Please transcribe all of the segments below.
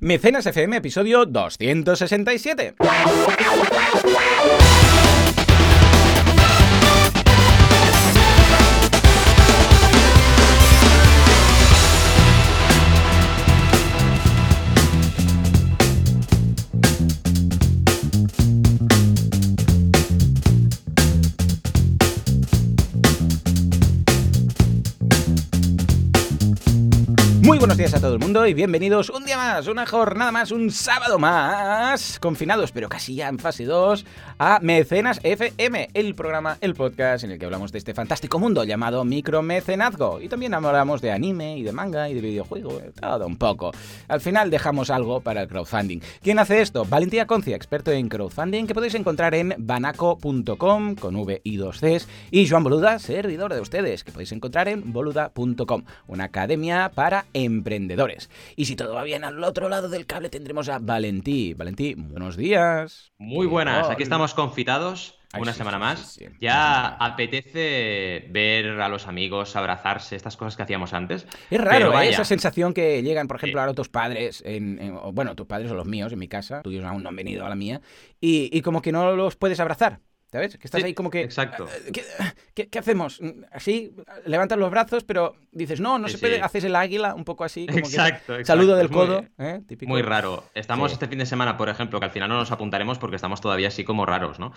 Mecenas FM, episodio 267. Buenos días a todo el mundo y bienvenidos un día más, una jornada más, un sábado más, confinados pero casi ya en fase 2, a Mecenas FM, el programa, el podcast en el que hablamos de este fantástico mundo llamado micromecenazgo. Y también hablamos de anime y de manga y de videojuego, todo un poco. Al final dejamos algo para el crowdfunding. ¿Quién hace esto? Valentía Concia, experto en crowdfunding, que podéis encontrar en banaco.com con V y 2 Cs, y Joan Boluda, servidor de ustedes, que podéis encontrar en boluda.com, una academia para emprendedores. Y si todo va bien, al otro lado del cable tendremos a Valentí. Valentí, buenos días. Muy buenas, aquí estamos confitados. Ay, Una sí, semana sí, más. sí. Ya apetece ver a los amigos, abrazarse, estas cosas que hacíamos antes. Es raro, ¿eh? esa sensación que llegan, por ejemplo, ahora tus padres, en, en- o, bueno, tus padres o los míos en mi casa, tuyos aún no han venido a la mía, y, y como que no los puedes abrazar. ¿Sabes? Que estás Sí, ahí como que... exacto. "Eh, ¿Qué, qué- qué hacemos? Así, levantas los brazos, pero dices, no, no Sí, se puede, sí. haces el águila un poco así, como que- Exacto, exacto. Saludo del muy- codo, ¿eh? Típico. Muy raro. Estamos este fin de semana, por ejemplo, que al final no nos apuntaremos porque estamos todavía así como raros, ¿no?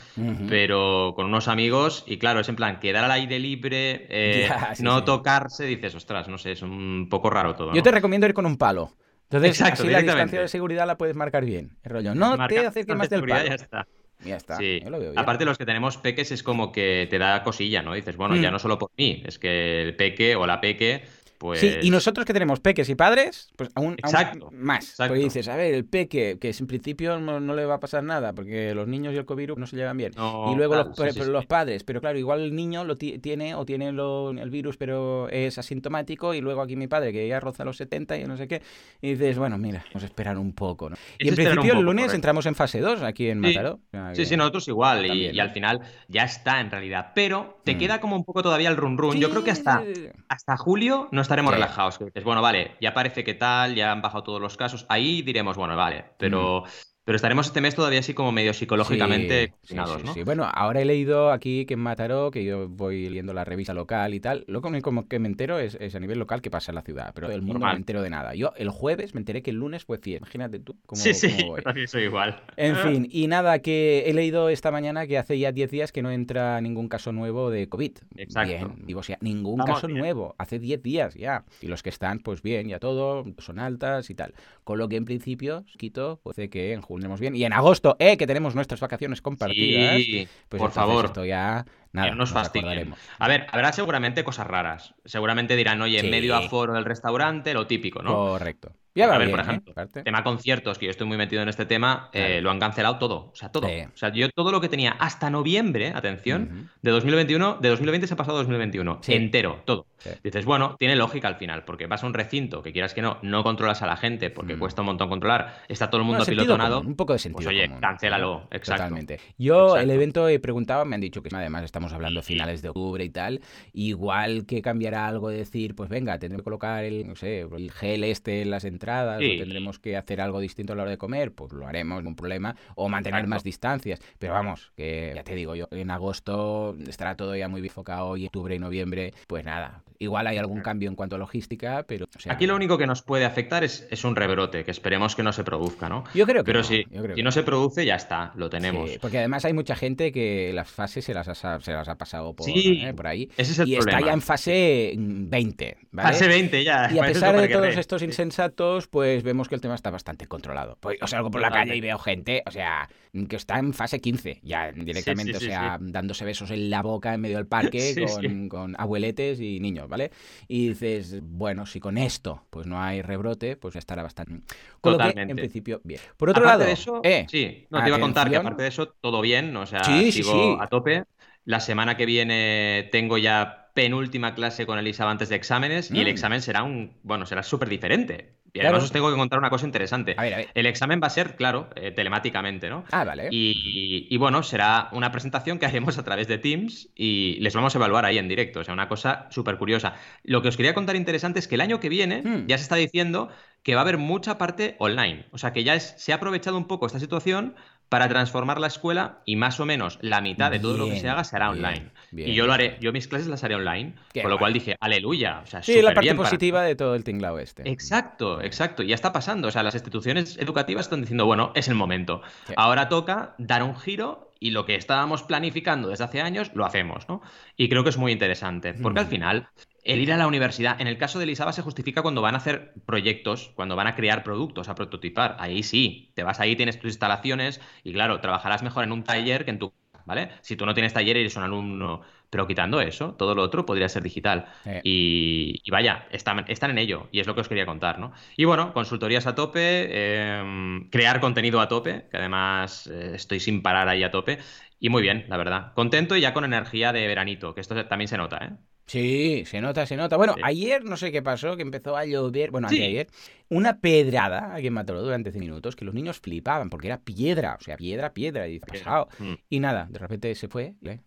Pero con unos amigos, y claro, es en plan, quedar al aire libre, eh, no tocarse, dices, ostras, no sé, es un poco raro todo. Yo te recomiendo ir con un palo. Entonces, Exacto, así la distancia de seguridad la puedes marcar bien. El rollo, no Marcar te acerques más de del palo. Ya está. Ya está. Sí. yo lo veo bien. Aparte, los que tenemos peques es como que te da cosilla, ¿no? Dices, bueno, Mm. ya no solo por mí, es que el peque o la peque, pues. Sí, y nosotros que tenemos peques y padres, pues aún, más. exacto. Porque dices, a ver, el peque, que en principio no, no le va a pasar nada, porque los niños y el covirus no se llevan bien. No, y luego claro, los, sí, sí, pero sí. los padres, pero claro, igual el niño lo ti- tiene o tiene lo- el virus, pero es asintomático, y luego aquí mi padre, que ya roza los 70 y no sé qué, y dices, bueno, mira, vamos a esperar un poco, ¿no? Y en principio el lunes correcto. entramos en fase 2 aquí en. Mataró. Sí, sí, nosotros igual, y, al final ya está en realidad. Pero te Mm. queda como un poco todavía el run run. Yo creo que hasta, hasta julio no estaremos Sí. relajados. Que dices, bueno, vale, ya parece que tal, ya han bajado todos los casos. Ahí diremos, bueno, vale, pero, pero estaremos este mes todavía así como medio psicológicamente. Sí, sí, ¿no? sí. Bueno, ahora he leído aquí que en Mataró, que yo voy leyendo la revista local y tal, lo único que me entero es, es a nivel local que pasa en la ciudad, pero el mundo no Normal. me entero de nada. Yo el jueves me enteré que el lunes fue fiesta. Imagínate tú cómo, sí, sí, cómo voy. yo también soy igual. En fin, y nada, que he leído esta mañana que hace ya 10 días que no entra ningún caso nuevo de COVID. Exacto. Bien, digo, o sea, ningún caso bien. nuevo, hace 10 días ya. Y los que están, pues bien, ya todo, son altas y tal. Con lo que en principio, Quito, puede que en bien. Y en agosto, eh, que tenemos nuestras vacaciones compartidas. Sí, Pues por favor. Esto ya, nada, que no nos acordaremos. A ver, habrá seguramente cosas raras. Seguramente dirán, oye, Sí. medio aforo del restaurante, lo típico, ¿no? Correcto. Ya va a ver, bien, por ¿eh? ejemplo, tema conciertos, que yo estoy muy metido en este tema, eh, lo han cancelado todo. O sea, todo. Sí. O sea, yo todo lo que tenía hasta noviembre, atención, de 2021, de 2020 se ha pasado a 2021. Sí. Entero, todo. Sí. Dices, bueno, tiene lógica al final, porque vas a un recinto que quieras que no, no controlas a la gente porque Mm. cuesta un montón controlar, está todo el mundo apilotonado. común, un poco de sentido Pues oye, común. cancélalo, exacto. Totalmente. Yo el evento he preguntado, me han dicho que además estamos hablando finales de octubre y tal, igual que cambiará algo de decir, pues venga, tendremos que colocar el, no sé, el gel este en las entradas, Sí. o tendremos que hacer algo distinto a la hora de comer, pues lo haremos, ningún problema, o mantener Exacto. más distancias. Pero vamos, que ya te digo yo, en agosto estará todo ya muy bifocado y octubre y noviembre, pues nada, igual hay algún cambio en cuanto a logística, pero... o sea, Aquí lo único que nos puede afectar es, es un rebrote, que esperemos que no se produzca, ¿no? Yo creo que Pero no, si, yo creo si que no se produce, ya está, lo tenemos. Sí, porque además hay mucha gente que las fases se las ha, se las ha pasado por, Sí, eh, por ahí. Ese es el y problema. está ya en fase mm, 20, ¿vale? Fase 20 ya. Y a pesar de todos estos insensatos, pues vemos que el tema está bastante controlado. Pues yo salgo por la Totalmente. calle y veo gente, o sea, que está en fase 15, ya directamente, sí, o sí, sea, dándose besos en la boca en medio del parque con, abueletes y niños, ¿vale? Y dices, bueno, si con esto pues no hay rebrote, pues ya estará bastante. Con lo que, en Totalmente. principio, bien. Por otro Aparte lado, de eso, eh, sí, no te iba a contar que aparte de eso, todo bien, o sea, sigo a tope. La semana que viene tengo ya penúltima clase con Elisa antes de exámenes y el Mm. examen será un, bueno, será súper diferente. Y Claro. además os tengo que contar una cosa interesante. A ver, a ver. El examen va a ser, claro, eh, telemáticamente, ¿no? Ah, vale. Y, y bueno, será una presentación que haremos a través de Teams y les vamos a evaluar ahí en directo. O sea, una cosa súper curiosa. Lo que os quería contar interesante es que el año que viene Hmm. ya se está diciendo que va a haber mucha parte online. O sea, que ya se ha aprovechado un poco esta situación para transformar la escuela y más o menos la mitad de todo lo que se haga será online. y yo lo haré, yo mis clases las haré online, con lo cual dije, aleluya. O sea, sí, la parte positiva de todo el tinglao este. Exacto, exacto. Ya está pasando. O sea, las instituciones educativas están diciendo, bueno, es el momento. Ahora toca dar un giro y lo que estábamos planificando desde hace años lo hacemos, ¿no? Y creo que es muy interesante, porque al final el ir a la universidad, en el caso de Elisaba se justifica cuando van a hacer proyectos, cuando van a crear productos, a prototipar. Ahí sí, te vas ahí, tienes tus instalaciones y claro, trabajarás mejor en un taller que en tu... ¿Vale? Si tú no tienes taller eres un alumno, pero quitando eso, todo lo otro podría ser digital. Y, vaya, están, están, en ello y es lo que os quería contar, ¿no? Y bueno, consultorías a tope, em, crear contenido a tope, que además eh, estoy sin parar ahí a tope. Y muy bien, la verdad. Contento y ya con energía de veranito, que esto también se nota, ¿eh? Sí, se nota, se nota. Bueno, ayer no sé qué pasó, que empezó a llover. Bueno, ayer una pedrada aquí en Mataró durante 10 minutos que los niños flipaban porque era piedra, o sea, piedra, piedra, y pasado. Mm. Y nada, de repente se fue. ¿eh?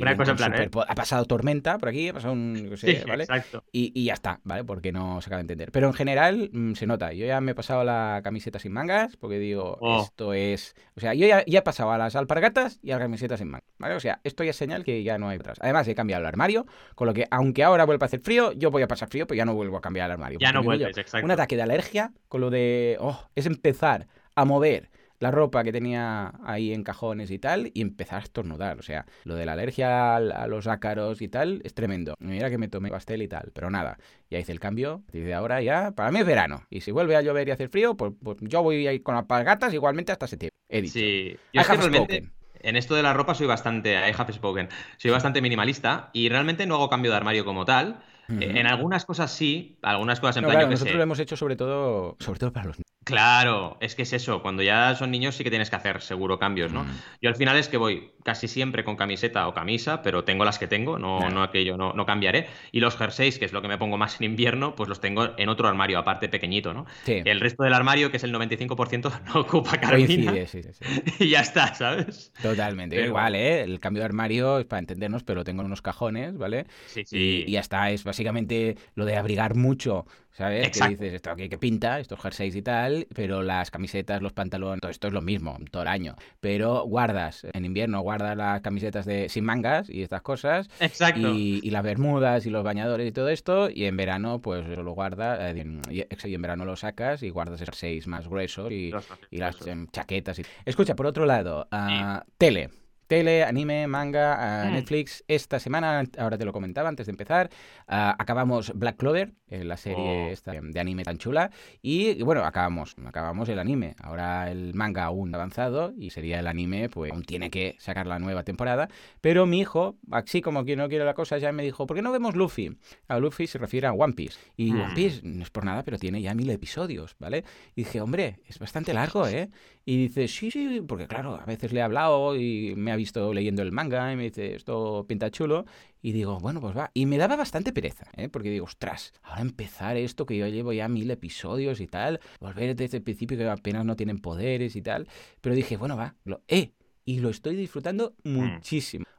Una cosa plan, ¿eh? Ha pasado tormenta por aquí, ha pasado un. No sé, ¿vale? Exacto. Y, y, ya está, ¿vale? Porque no se acaba de entender. Pero en general mm, se nota. Yo ya me he pasado la camiseta sin mangas porque digo, oh. esto es. O sea, yo ya, ya, he pasado a las alpargatas y a la camiseta sin mangas, ¿vale? O sea, esto ya es señal que ya no hay atrás. Además, he cambiado el armario, con lo que aunque ahora vuelva a hacer frío, yo voy a pasar frío, pero ya no vuelvo a cambiar el armario. Ya no vuelves, exacto. Un ataque de alergia con lo de, oh, es empezar a mover la ropa que tenía ahí en cajones y tal y empezar a estornudar. O sea, lo de la alergia a, los ácaros y tal es tremendo. Mira que me tomé pastel y tal, pero nada. Ya hice el cambio. Desde ahora ya, para mí es verano. Y si vuelve a llover y hacer frío, pues, pues yo voy a ir con las palgatas igualmente hasta septiembre. He dicho. Sí, yo es que realmente en esto de la ropa soy bastante, I have spoken, soy bastante minimalista y realmente no hago cambio de armario como tal. En algunas cosas sí, algunas cosas en plan yo Nosotros lo hemos hecho sobre todo, sobre todo para los Claro, es que es eso. Cuando ya son niños sí que tienes que hacer seguro cambios, ¿no? Mm. Yo al final es que voy casi siempre con camiseta o camisa, pero tengo las que tengo, no, no aquello, no, no cambiaré. Y los jerseys, que es lo que me pongo más en invierno, pues los tengo en otro armario, aparte pequeñito, ¿no? El resto del armario, que es el 95%, no ocupa. Sí, sí, y ya está, ¿sabes? Totalmente. Igual, ¿eh? El cambio de armario es para entendernos, pero tengo unos cajones, ¿vale? Sí, sí. Y, ya está, es básicamente lo de abrigar mucho ¿Sabes? Que dices, esto aquí que pinta, estos jerseys y tal, pero las camisetas, los pantalones, todo esto es lo mismo todo el año. Pero guardas, en invierno guardas las camisetas de sin mangas y estas cosas. Exacto. Y, las bermudas y los bañadores y todo esto. Y en verano, pues lo guardas, eh, y, en verano lo sacas y guardas el jerseys más gruesos y, las em, chaquetas. Y... Escucha, por otro lado, uh, tele. Tele, anime, manga, mm. Netflix. Esta semana, ahora te lo comentaba antes de empezar, ah, acabamos Black Clover, eh, la serie oh. esta de anime tan chula. Y, bueno, acabamos, acabamos el anime. Ahora el manga aún avanzado y sería el anime, pues aún tiene que sacar la nueva temporada. Pero mi hijo, así como que no quiere la cosa, ya me dijo, ¿por qué no vemos Luffy? A Luffy se refiere a One Piece. Y One mm. Piece no es por nada, pero tiene ya mil episodios, ¿vale? Y dije, hombre, es bastante largo, ¿eh? Y dice, sí, sí, porque claro, a veces le he hablado y me ha visto leyendo el manga y me dice, esto pinta chulo. Y digo, bueno, pues va. Y me daba bastante pereza, ¿eh? porque digo, ostras, ahora empezar esto que yo llevo ya mil episodios y tal, volver desde el principio que apenas no tienen poderes y tal. Pero dije, bueno, va, lo, eh, y lo estoy disfrutando mm.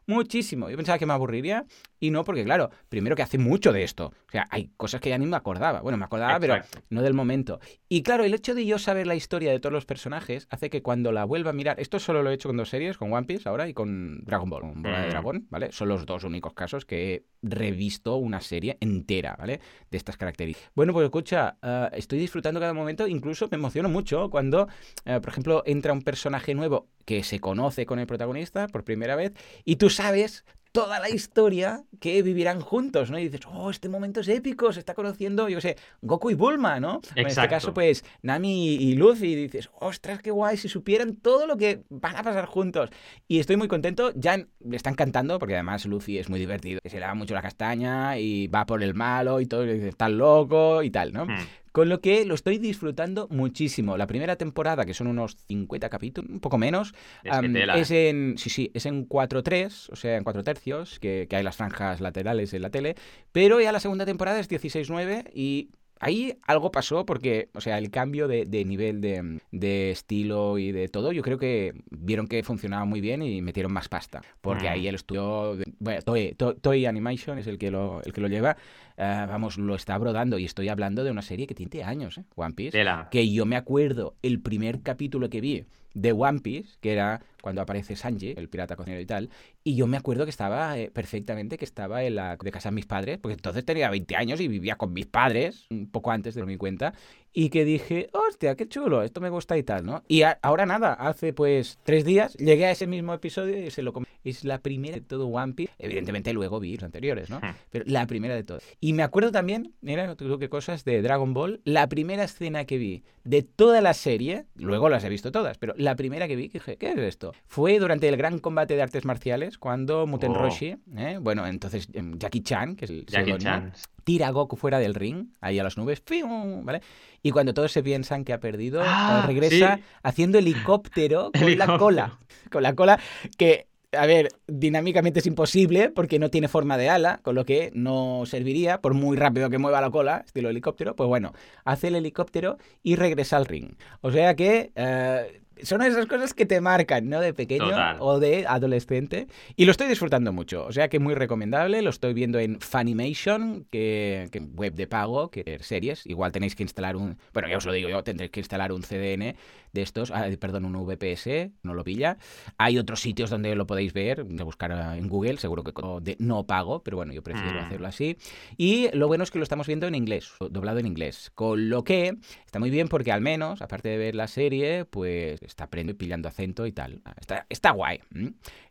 Muchísimo. Yo pensaba que me aburriría y no, porque claro, primero que hace mucho de esto. O sea, hay cosas que ya ni me acordaba. Bueno, me acordaba, pero no del momento. Y claro, el hecho de yo saber la historia de todos los personajes hace que cuando la vuelva a mirar, esto solo lo he hecho con dos series, con One Piece ahora y con Dragon Ball, con Bola de mm. Dragón, ¿vale? Son los dos únicos casos que he revisto una serie entera, ¿vale? De estas características. Bueno, pues escucha, eh, estoy disfrutando cada momento, incluso me emociono mucho cuando, eh, por ejemplo, entra un personaje nuevo que se conoce con el protagonista por primera vez y tú sabes toda la historia que vivirán juntos, ¿no? Y dices, oh, este momento es épico, se está conociendo, yo qué sé, Goku y Bulma, ¿no? En este caso, pues, Nami y Luffy, y dices, ostras, qué guay, si supieran todo lo que van a pasar juntos. Y estoy muy contento, ya le están cantando, porque además Luffy es muy divertido, se le da mucho la castaña y va por el malo y todo, y dice, está loco y tal, ¿no? Hmm. Con lo que lo estoy disfrutando muchísimo. La primera temporada, que son unos 50 capítulos, un poco menos, es, en. Sí, sí, es en 4-3, o sea, en 4 tercios, que, hay las franjas laterales en la tele. Pero ya la segunda temporada es 16-9 y Ahí algo pasó porque, o sea, el cambio de, nivel de, estilo y de todo, yo creo que vieron que funcionaba muy bien y metieron más pasta. Porque ahí mm. el estudio, bueno, Toy, Toy, Animation es el que lo, el que lo lleva, eh, vamos, lo está brodando y estoy hablando de una serie que tiene años, ¿eh? One Piece. Tela. Que yo me acuerdo el primer capítulo que vi de One Piece, que era cuando aparece Sanji, el pirata cocinero y tal, y yo me acuerdo que estaba eh, perfectamente, que estaba en la de casa de mis padres, porque entonces tenía 20 años y vivía con mis padres, un poco antes de mi cuenta, y que dije, hostia, qué chulo, esto me gusta y tal, ¿no? Y a- ahora nada, hace pues tres días llegué a ese mismo episodio y se lo comí. Es la primera de todo One Piece. Evidentemente luego vi los anteriores, ¿no? Hmm. Pero la primera de todas. Y me acuerdo también, mira, tú qué cosas, de Dragon Ball, la primera escena que vi de toda la serie, luego las he visto todas, pero la primera que vi, que dije, ¿qué es esto? Fue durante el gran combate de artes marciales, cuando Muten Oh. Roshi, ¿eh? bueno, entonces em, Jackie Chan, que es el Jackie Chan. Tira a Goku fuera del ring, ahí a las nubes, ¡fium! ¿vale? Y cuando todos se piensan que ha perdido, Ah, regresa sí. haciendo helicóptero con la cola. Con la cola que, a ver, dinámicamente es imposible porque no tiene forma de ala, con lo que no serviría, por muy rápido que mueva la cola, estilo helicóptero, pues bueno, hace el helicóptero y regresa al ring. O sea que... eh, son esas cosas que te marcan, ¿no? De pequeño Total. o de adolescente. Y lo estoy disfrutando mucho. O sea que muy recomendable. Lo estoy viendo en Funimation, que, que web de pago, que series. Igual tenéis que instalar un. Bueno, ya os lo digo yo, tendréis que instalar un CDN de estos. ah, perdón, un VPS, no lo pilla. Hay otros sitios donde lo podéis ver, de buscar ah, en Google, seguro que de no pago, pero bueno, yo prefiero Mm. hacerlo así. Y lo bueno es que lo estamos viendo en inglés, doblado en inglés. Con lo que está muy bien porque al menos, aparte de ver la serie, pues está aprendiendo y pillando acento y tal. Ah, Está, está guay.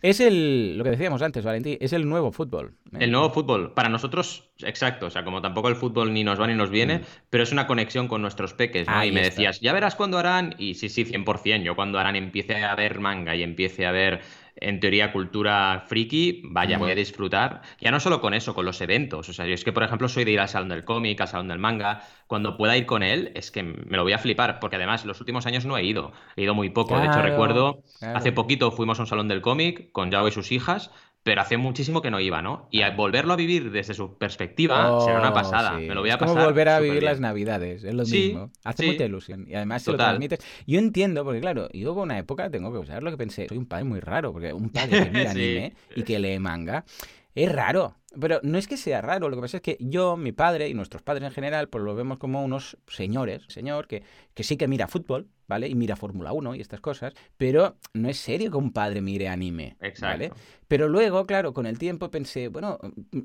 Es el, lo que decíamos antes, Valentín, es el nuevo fútbol. ¿eh? El nuevo fútbol, para nosotros, exacto, o sea, como tampoco el fútbol ni nos va ni nos viene, Mm. pero es una conexión con nuestros peques, ¿no? Ahí y me está. decías, ya verás cuándo harán, y sí, sí, 100%, yo cuando harán empiece a ver manga y empiece a ver, en teoría, cultura friki, vaya, Mm. voy a disfrutar, ya no solo con eso, con los eventos, o sea, yo es que, por ejemplo, soy de ir al salón del cómic, al salón del manga, cuando pueda ir con él, es que me lo voy a flipar, porque además los últimos años no he ido, he ido muy poco, de hecho Claro, recuerdo, claro. hace poquito fuimos a un salón del cómic con Yao y sus hijas, pero hace muchísimo que no iba, ¿no? Y a volverlo a vivir desde su perspectiva será una Oh, pasada. sí. Me lo voy a es como volver a vivir bien. las navidades, es lo Sí, mismo. Hace sí. mucha ilusión. Y además si lo transmites. Yo entiendo, porque claro, yo hubo una época, tengo que usar lo que pensé, soy un padre muy raro, porque un padre que mira anime y que lee manga, es raro. Pero no es que sea raro, lo que pasa es que yo, mi padre y nuestros padres en general, pues lo vemos como unos señores, señor, que, que sí que mira fútbol, ¿vale? Y mira Fórmula 1 y estas cosas, pero no es serio que un padre mire anime, Exacto. ¿vale? Pero luego, claro, con el tiempo pensé, bueno,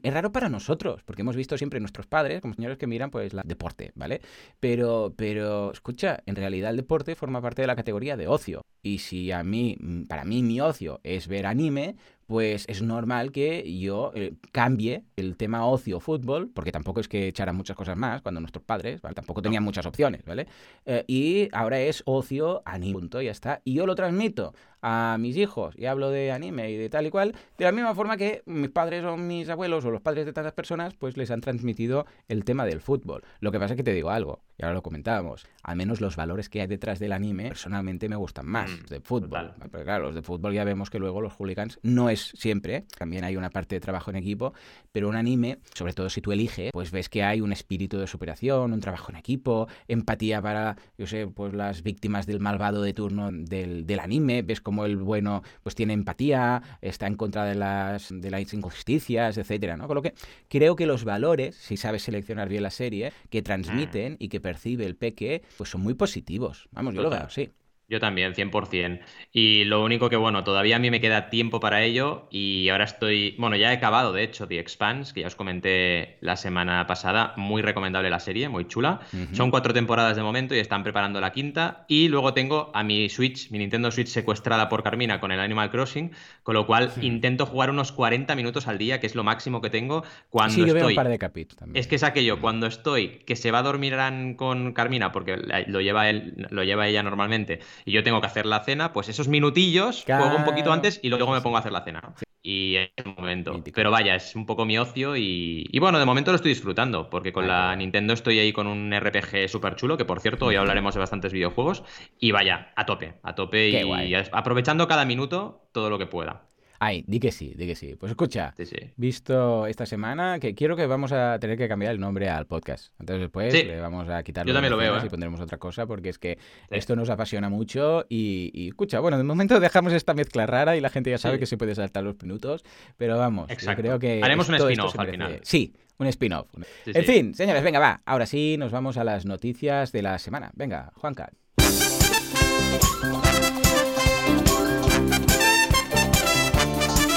es raro para nosotros, porque hemos visto siempre nuestros padres como señores que miran pues la deporte, ¿vale? Pero, pero, escucha, en realidad el deporte forma parte de la categoría de ocio. Y si a mí, para mí mi ocio es ver anime, pues es normal que yo eh, cambie el tema ocio fútbol, porque tampoco es que echaran muchas cosas más cuando nuestros padres, ¿vale? Tampoco tenían muchas opciones, ¿vale? Eh, y ahora es ocio, anime, punto, ya está. Y yo lo transmito a mis hijos y hablo de anime y de tal y cual, de la misma forma que mis padres o mis abuelos o los padres de tantas personas, pues les han transmitido el tema del fútbol. Lo que pasa es que te digo algo, y ahora lo comentábamos, al menos los valores que hay detrás del anime, personalmente me gustan más Mm, de fútbol. total. Pero claro, los de fútbol ya vemos que luego los hooligans no es siempre, ¿eh? también hay una parte de trabajo en equipo, pero un anime, sobre todo si tú eliges, pues ves que hay un espíritu de superación, un trabajo en equipo, empatía para, yo sé, pues las víctimas del malvado de turno del, del anime, ves como el bueno pues tiene empatía, está en contra de las, de las injusticias, etcétera, ¿no? Con lo que creo que los valores, si sabes seleccionar bien la serie, que transmiten y que percibe el peque, pues son muy positivos. Vamos, yo lo veo, sí. Yo también, 100%. Y lo único que, bueno, todavía a mí me queda tiempo para ello y ahora estoy, bueno, ya he acabado, de hecho, The Expanse, que ya os comenté la semana pasada, muy recomendable la serie, muy chula. Son cuatro temporadas de momento y están preparando la quinta. Y luego tengo a mi Switch, mi Nintendo Switch secuestrada por Carmina con el Animal Crossing, con lo cual intento jugar unos 40 minutos al día, que es lo máximo que tengo cuando sí, yo veo un par de capítulos también. es que es aquello, cuando estoy, que se va a dormir con Carmina, porque lo lleva él, lo lleva ella normalmente, y yo tengo que hacer la cena, pues esos minutillos juego un poquito antes y luego me pongo a hacer la cena. Y es el momento. Mítico. Pero vaya, es un poco mi ocio y, y bueno, de momento lo estoy disfrutando, porque con la. Nintendo estoy ahí con un RPG súper chulo, que por cierto, hoy hablaremos de bastantes videojuegos, y vaya, a tope, a tope Qué y guay. aprovechando cada minuto todo lo que pueda. Ay, di que sí, di que sí. Pues escucha, Sí, sí. visto esta semana que quiero que vamos a tener que cambiar el nombre al podcast. Entonces después Sí. le vamos a quitar Yo también lo veo, ¿eh? y pondremos otra cosa porque es que esto nos apasiona mucho y, y, escucha, bueno, de momento dejamos esta mezcla rara y la gente ya sabe que se puede saltar los minutos, pero vamos, yo creo que Haremos un esto- spin-off al merece- final. Sí, Un spin-off. en fin, señores, venga, va. Ahora sí, nos vamos a las noticias de la semana. Venga, Juanca.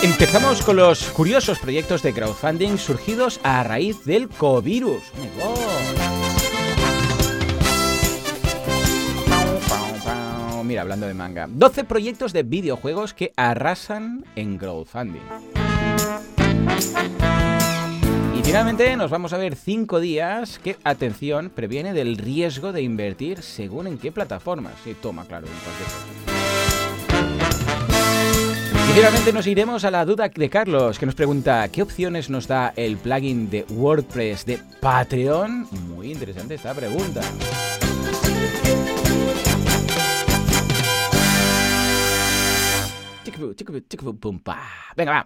Empezamos con los curiosos proyectos de crowdfunding surgidos a raíz del covirus. Mira, hablando de manga. 12 proyectos de videojuegos que arrasan en crowdfunding. Y finalmente nos vamos a ver 5 días que, atención, previene del riesgo de invertir según en qué plataformas. Sí, toma, claro, y finalmente nos iremos a la duda de Carlos, que nos pregunta, ¿qué opciones nos da el plugin de WordPress de Patreon? Muy interesante esta pregunta. Venga, va.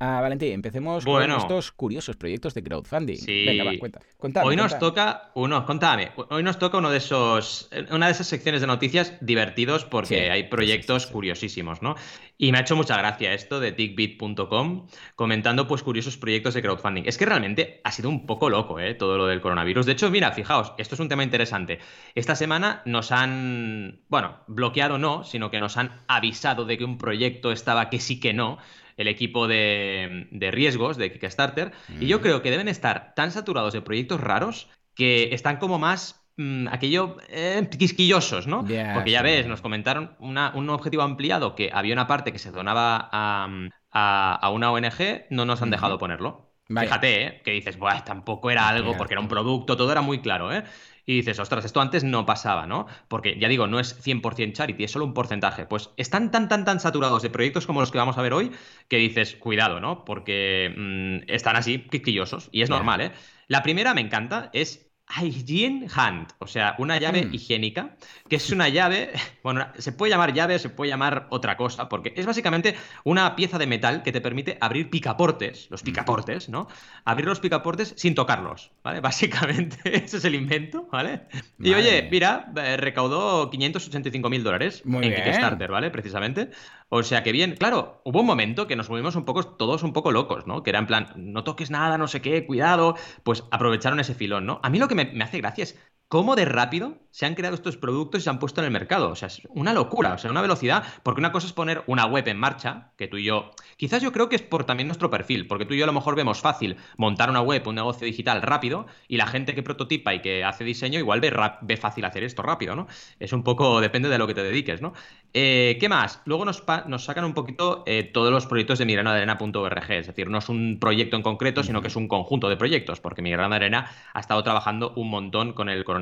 Ah, Valentín, empecemos con estos curiosos proyectos de crowdfunding. Venga, va, cuenta. hoy nos toca uno, contame, hoy nos toca uno de esos, una de esas secciones de noticias divertidos porque hay proyectos curiosísimos, ¿no? Y me ha hecho mucha gracia esto de tickbit.com comentando pues curiosos proyectos de crowdfunding. Es que realmente ha sido un poco loco, ¿eh? Todo lo del coronavirus. De hecho, mira, fijaos, esto es un tema interesante. Esta semana nos han, bueno, bloqueado no, sino que nos han avisado de que un proyecto estaba que sí que no el equipo de, riesgos de Kickstarter. Y yo creo que deben estar tan saturados de proyectos raros que están como más mm, aquello eh, quisquillosos, ¿no? Porque ya ves, nos comentaron un objetivo ampliado que había una parte que se donaba a, una ONG, no nos han dejado ponerlo. Fíjate, ¿eh? que dices, Buah, tampoco era algo porque era un producto, todo era muy claro, ¿eh? Y dices, ostras, esto antes no pasaba, ¿no? Porque ya digo, no es 100% charity, es solo un porcentaje. Pues están tan, tan, tan saturados de proyectos como los que vamos a ver hoy que dices, cuidado, ¿no? Porque mm, están así quisquillosos y es normal, ¿eh? La primera me encanta, es Hygiene Hand, o sea, una llave mm. higiénica, que es una llave, bueno, se puede llamar llave, se puede llamar otra cosa, porque es básicamente una pieza de metal que te permite abrir picaportes, los picaportes, ¿no? Abrir los picaportes sin tocarlos, ¿vale? Básicamente, ese es el invento, ¿vale? Y oye, mira, eh, recaudó 585 mil dólares en Kickstarter, ¿vale? Precisamente. O sea que bien, claro, hubo un momento que nos volvimos un poco, todos un poco locos, ¿no? Que era en plan, no toques nada, no sé qué, cuidado. Pues aprovecharon ese filón, ¿no? A mí lo que me, me hace gracia cómo de rápido se han creado estos productos y se han puesto en el mercado. O sea, es una locura, o sea, una velocidad, porque una cosa es poner una web en marcha, que tú y yo, quizás yo creo que es por también nuestro perfil, porque tú y yo a lo mejor vemos fácil montar una web, un negocio digital rápido, y la gente que prototipa y que hace diseño igual ve, ve fácil hacer esto rápido, ¿no? Es un poco, depende de lo que te dediques, ¿no? Eh, ¿Qué más? Luego nos, nos sacan un poquito eh, todos los proyectos de migranadearena.org, es decir, no es un proyecto en concreto, sino que es un conjunto de proyectos, porque Migrana Arena ha estado trabajando un montón con el coronavirus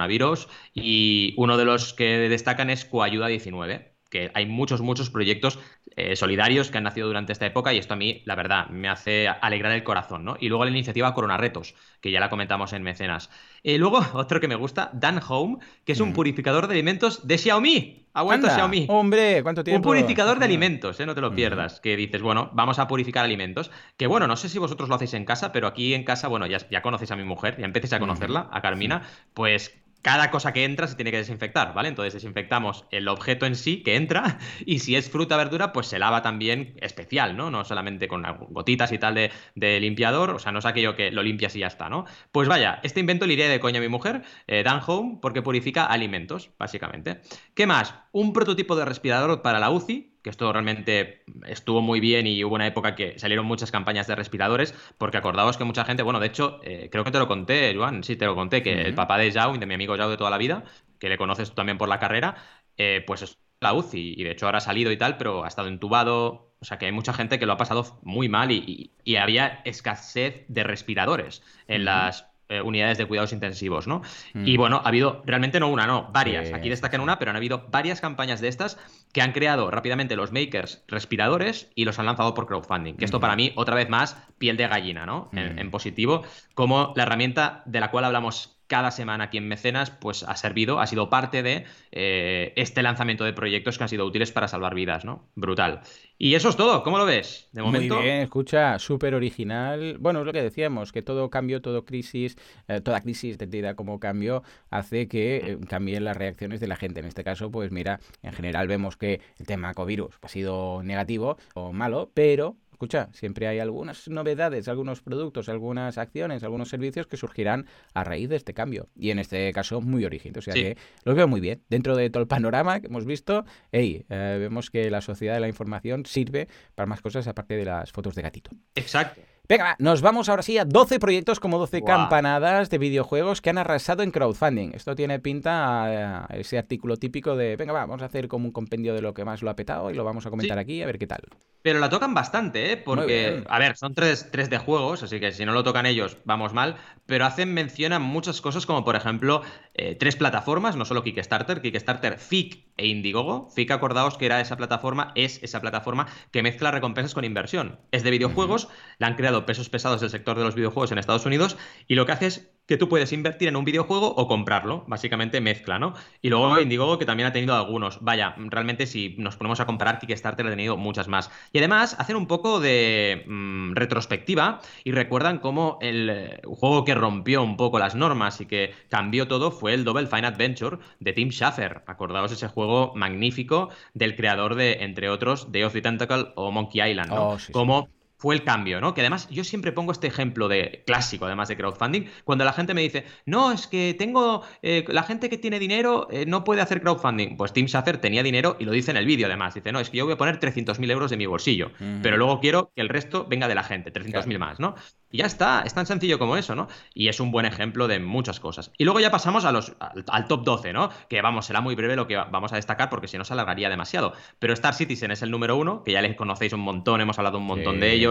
y uno de los que destacan es Coayuda 19 que hay muchos, muchos proyectos eh, solidarios que han nacido durante esta época y esto a mí, la verdad, me hace alegrar el corazón, ¿no? Y luego la iniciativa Corona Retos, que ya la comentamos en Mecenas. Y luego, otro que me gusta, Dan Home, que es un mm. purificador de alimentos de Xiaomi. Ha vuelto Xiaomi. Hombre, ¿cuánto tiempo? Un purificador de alimentos, ¿eh? no te lo mm. pierdas. Que dices, bueno, vamos a purificar alimentos. Que bueno, no sé si vosotros lo hacéis en casa, pero aquí en casa, bueno, ya, ya conocéis a mi mujer, ya empecéis a conocerla, a Carmina, pues cada cosa que entra se tiene que desinfectar, ¿vale? Entonces desinfectamos el objeto en sí que entra y si es fruta, verdura, pues se lava también especial, ¿no? No solamente con gotitas y tal de, limpiador, o sea, no es aquello que lo limpias y ya está, ¿no? Pues vaya, este invento le iría de coña a mi mujer, eh, Dan Home, porque purifica alimentos, básicamente. ¿Qué más? Un prototipo de respirador para la UCI, que esto realmente estuvo muy bien y hubo una época que salieron muchas campañas de respiradores, porque acordaos que mucha gente, bueno, de hecho, eh, creo que te lo conté, Juan, sí, te lo conté, que el papá de Zhao, de mi amigo Zhao de toda la vida, que le conoces tú también por la carrera, eh, pues es la UCI, y de hecho ahora ha salido y tal, pero ha estado entubado, o sea que hay mucha gente que lo ha pasado muy mal y, había escasez de respiradores en las eh, unidades de cuidados intensivos, ¿no? Y bueno, ha habido realmente no una, no, varias. Aquí destacan una, pero han habido varias campañas de estas que han creado rápidamente los makers respiradores y los han lanzado por crowdfunding. Que esto para mí, otra vez más, piel de gallina, ¿no? En, en, positivo, como la herramienta de la cual hablamos cada semana aquí en Mecenas, pues ha servido, ha sido parte de eh, este lanzamiento de proyectos que han sido útiles para salvar vidas, ¿no? Brutal. Y eso es todo, ¿cómo lo ves? De momento. Muy bien, escucha, súper original. Bueno, es lo que decíamos, que todo cambio, todo crisis, eh, toda crisis entendida como cambio, hace que eh, cambien las reacciones de la gente. En este caso, pues mira, en general vemos que el tema COVID ha sido negativo o malo, pero escucha, siempre hay algunas novedades, algunos productos, algunas acciones, algunos servicios que surgirán a raíz de este cambio. Y en este caso, muy original. O sea que los veo muy bien. Dentro de todo el panorama que hemos visto, hey, eh, vemos que la sociedad de la información sirve para más cosas aparte de las fotos de gatito. Exacto. Venga, nos vamos ahora sí a 12 proyectos como 12 campanadas de videojuegos que han arrasado en crowdfunding. Esto tiene pinta a ese artículo típico de, venga, vamos a hacer como un compendio de lo que más lo ha petado y lo vamos a comentar aquí a ver qué tal. Pero la tocan bastante, ¿eh? Porque, a ver, son tres, tres, de juegos, así que si no lo tocan ellos, vamos mal. Pero hacen mención a muchas cosas, como por ejemplo, eh, tres plataformas, no solo Kickstarter, Kickstarter, FIC e Indiegogo. FIC, acordaos que era esa plataforma, es esa plataforma que mezcla recompensas con inversión. Es de videojuegos, la han creado pesos pesados del sector de los videojuegos en Estados Unidos, y lo que hace es que tú puedes invertir en un videojuego o comprarlo, básicamente mezcla, ¿no? Y luego Indiegogo, que también ha tenido algunos. Vaya, realmente si nos ponemos a comparar, Kickstarter ha tenido muchas más. Y además hacen un poco de mm, retrospectiva y recuerdan cómo el eh, juego que rompió un poco las normas y que cambió todo fue el Double Fine Adventure de Tim Schafer. Acordaos ese juego magnífico del creador de, entre otros, Day of the Tentacle o Monkey Island, ¿no? Oh, como fue el cambio, ¿no? Que además yo siempre pongo este ejemplo de clásico, además de crowdfunding, cuando la gente me dice, no, es que tengo, eh, la gente que tiene dinero eh, no puede hacer crowdfunding. Pues Tim Schafer tenía dinero y lo dice en el vídeo además. Dice, no, es que yo voy a poner 300.000 euros de mi bolsillo, pero luego quiero que el resto venga de la gente, 300.000 más, ¿no? Y ya está, es tan sencillo como eso, ¿no? Y es un buen ejemplo de muchas cosas. Y luego ya pasamos a los, al, top 12, ¿no? Que vamos, será muy breve lo que vamos a destacar porque si no se alargaría demasiado. Pero Star Citizen es el número uno, que ya les conocéis un montón, hemos hablado un montón de ellos.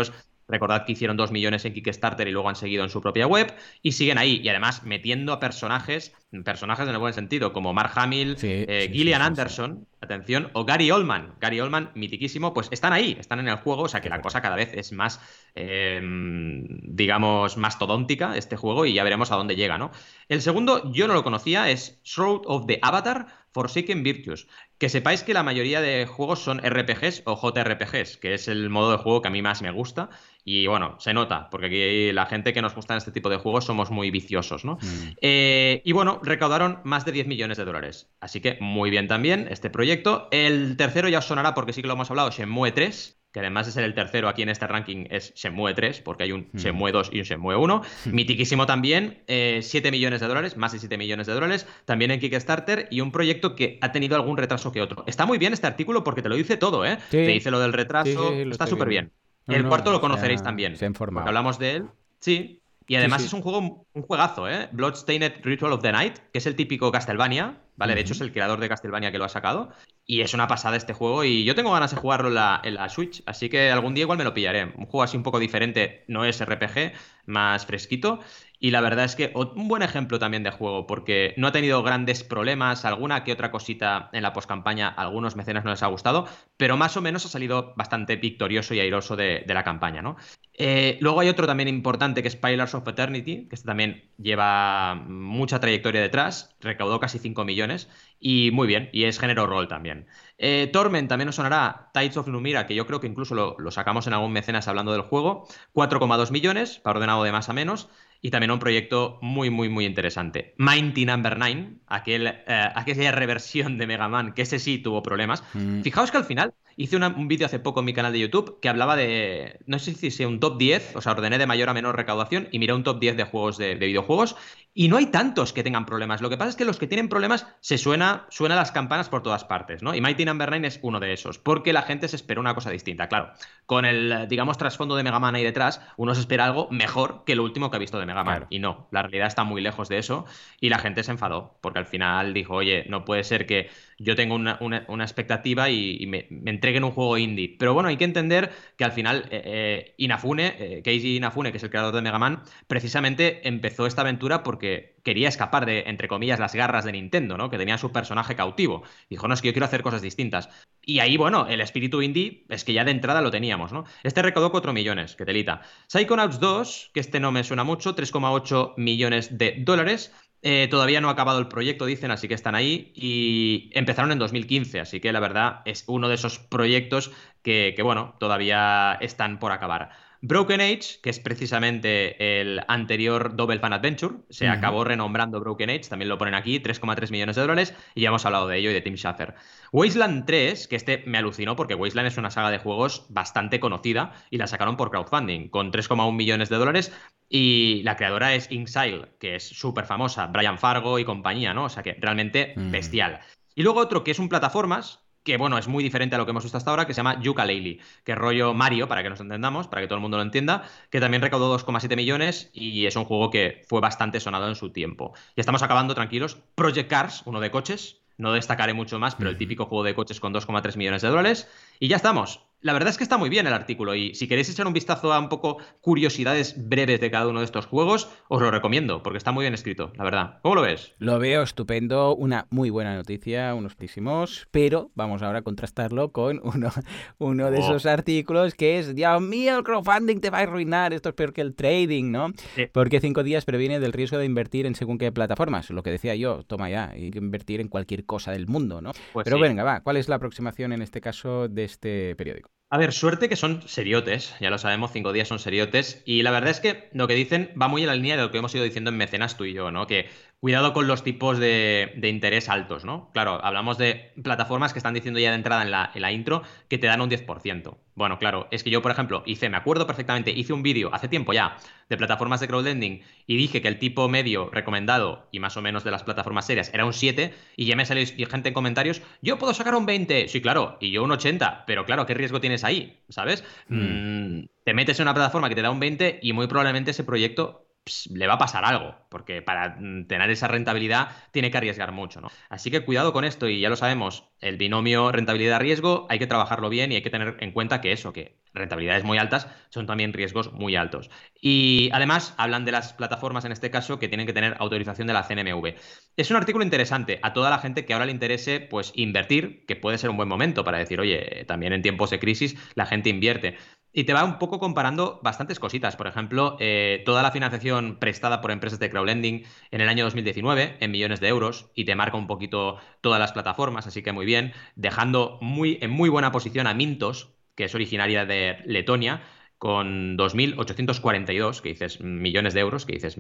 Recordad que hicieron dos millones en Kickstarter y luego han seguido en su propia web y siguen ahí. Y además metiendo a personajes, personajes en el buen sentido, como Mark Hamill, eh, Gillian Anderson, atención, o Gary Oldman. Gary Oldman, mitiquísimo, pues están ahí, están en el juego. O sea que la cosa cada vez es más, em, digamos, más todóntica este juego y ya veremos a dónde llega, ¿no? El segundo, yo no lo conocía, es Shroud of the Avatar Forsaken Virtues. Que sepáis que la mayoría de juegos son RPGs o JRPGs, que es el modo de juego que a mí más me gusta. Y bueno, se nota, porque aquí la gente que nos gusta este tipo de juegos somos muy viciosos, ¿no? Mm. Eh, y bueno, recaudaron más de 10 millones de dólares. Así que muy bien también este proyecto. El tercero ya os sonará porque sí que lo hemos hablado, Shenmue 3 que además de ser el tercero aquí en este ranking, es Shenmue 3, porque hay un mm. Shenmue 2 y un Shenmue 1. Mitiquísimo también, 7 eh, millones de dólares, más de 7 millones de dólares, también en Kickstarter, y un proyecto que ha tenido algún retraso que otro. Está muy bien este artículo porque te lo dice todo, ¿eh? Te dice lo del retraso, está súper bien. el cuarto lo conoceréis también. Se hablamos de él. Sí, y además es un juego, un juegazo, ¿eh? Bloodstained Ritual of the Night, que es el típico Castlevania, ¿vale? De hecho, es el creador de Castlevania que lo ha sacado. Y es una pasada este juego. Y yo tengo ganas de jugarlo en la, en la, Switch. Así que algún día igual me lo pillaré. Un juego así un poco diferente. No es RPG, más fresquito. Y la verdad es que un buen ejemplo también de juego, porque no ha tenido grandes problemas, alguna que otra cosita en la poscampaña, a algunos mecenas no les ha gustado, pero más o menos ha salido bastante victorioso y airoso de, la campaña, ¿no? Eh, luego hay otro también importante que es Pillars of Eternity, que este también lleva mucha trayectoria detrás, recaudó casi 5 millones y muy bien, y es género rol también. Eh, Torment también nos sonará Tides of Numira, que yo creo que incluso lo, lo sacamos en algún mecenas hablando del juego, 4,2 millones, para ordenado de más a menos, y también un proyecto muy, muy, muy interesante. Mighty Number 9, aquel, eh, aquella reversión de Mega Man, que ese sí tuvo problemas. Mm. Fijaos que al final hice un vídeo hace poco en mi canal de YouTube que hablaba de, no sé si sea un top 10, o sea, ordené de mayor a menor recaudación y miré un top 10 de juegos de, videojuegos y no hay tantos que tengan problemas. Lo que pasa es que los que tienen problemas se suena, suena las campanas por todas partes, ¿no? Y Mighty Number 9 es uno de esos, porque la gente se espera una cosa distinta. Claro, con el, digamos, trasfondo de Mega Man ahí detrás, uno se espera algo mejor que lo último que ha visto de Mega Man. Y no, la realidad está muy lejos de eso y la gente se enfadó, porque al final dijo, oye, no puede ser que yo tenga una, expectativa y, me, me, entreguen un juego indie. Pero bueno, hay que entender que al final eh, eh, Inafune, eh, Keiji Inafune, que es el creador de Mega Man, precisamente empezó esta aventura porque quería escapar de, entre comillas, las garras de Nintendo, ¿no? Que tenía su personaje cautivo. Dijo, no, es que yo quiero hacer cosas distintas. Y ahí, bueno, el espíritu indie es que ya de entrada lo teníamos, ¿no? Este recaudó 4 millones, que telita. Psychonauts 2, que este no me suena mucho, 3,8 millones de dólares. Eh, todavía no ha acabado el proyecto, dicen, así que están ahí. Y empezaron en 2015, así que la verdad es uno de esos proyectos que, bueno, todavía están por acabar. Broken Age, que es precisamente el anterior Double Fan Adventure, se acabó renombrando Broken Age, también lo ponen aquí, 3,3 millones de dólares, y ya hemos hablado de ello y de Tim Schafer. Wasteland 3, que este me alucinó porque Wasteland es una saga de juegos bastante conocida y la sacaron por crowdfunding, con 3,1 millones de dólares, y la creadora es Inxile, que es súper famosa, Brian Fargo y compañía, ¿no? O sea que realmente mm. bestial. Y luego otro que es un plataformas, que bueno, es muy diferente a lo que hemos visto hasta ahora, que se llama Yooka-Laylee, que es rollo Mario, para que nos entendamos, para que todo el mundo lo entienda, que también recaudó 2,7 millones y es un juego que fue bastante sonado en su tiempo. Y estamos acabando tranquilos. Project Cars, uno de coches, no destacaré mucho más, pero el típico juego de coches con 2,3 millones de dólares. Y ya estamos la verdad es que está muy bien el artículo y si queréis echar un vistazo a un poco curiosidades breves de cada uno de estos juegos, os lo recomiendo porque está muy bien escrito, la verdad. ¿Cómo lo ves? Lo veo estupendo, una muy buena noticia, unos muchísimos, pero vamos ahora a contrastarlo con uno, uno de oh. esos artículos que es, Dios mío, el crowdfunding te va a arruinar, esto es peor que el trading, ¿no? Porque cinco días previene del riesgo de invertir en según qué plataformas, lo que decía yo, toma ya, hay que invertir en cualquier cosa del mundo, ¿no? Pues pero venga, va, ¿cuál es la aproximación en este caso de este periódico? A ver, suerte que son seriotes, ya lo sabemos, cinco días son seriotes, y la verdad es que lo que dicen va muy en la línea de lo que hemos ido diciendo en Mecenas tú y yo, ¿no? Que cuidado con los tipos de, interés altos, ¿no? Claro, hablamos de plataformas que están diciendo ya de entrada en la, en la intro que te dan un 10%. Bueno, claro, es que yo, por ejemplo, hice, me acuerdo perfectamente, hice un vídeo hace tiempo ya de plataformas de crowdlending y dije que el tipo medio recomendado y más o menos de las plataformas serias era un 7 y ya me salió gente en comentarios, yo puedo sacar un 20, sí, claro, y yo un 80, pero claro, ¿qué riesgo tienes ahí? ¿Sabes? Mm. Mm, te metes en una plataforma que te da un 20 y muy probablemente ese proyecto le va a pasar algo, porque para mm, tener esa rentabilidad tiene que arriesgar mucho, ¿no? Así que cuidado con esto y ya lo sabemos, el binomio rentabilidad-riesgo hay que trabajarlo bien y hay que tener en cuenta que eso, que rentabilidades muy altas son también riesgos muy altos. Y además hablan de las plataformas en este caso que tienen que tener autorización de la CNMV. Es un artículo interesante a toda la gente que ahora le interese pues invertir, que puede ser un buen momento para decir, oye, también en tiempos de crisis la gente invierte. Y te va un poco comparando bastantes cositas. Por ejemplo, eh, toda la financiación prestada por empresas de crowdlending en el año 2019 en millones de euros y te marca un poquito todas las plataformas, así que muy bien, dejando muy, en muy buena posición a Mintos, que es originaria de Letonia, con 2.842, que dices millones de euros, que dices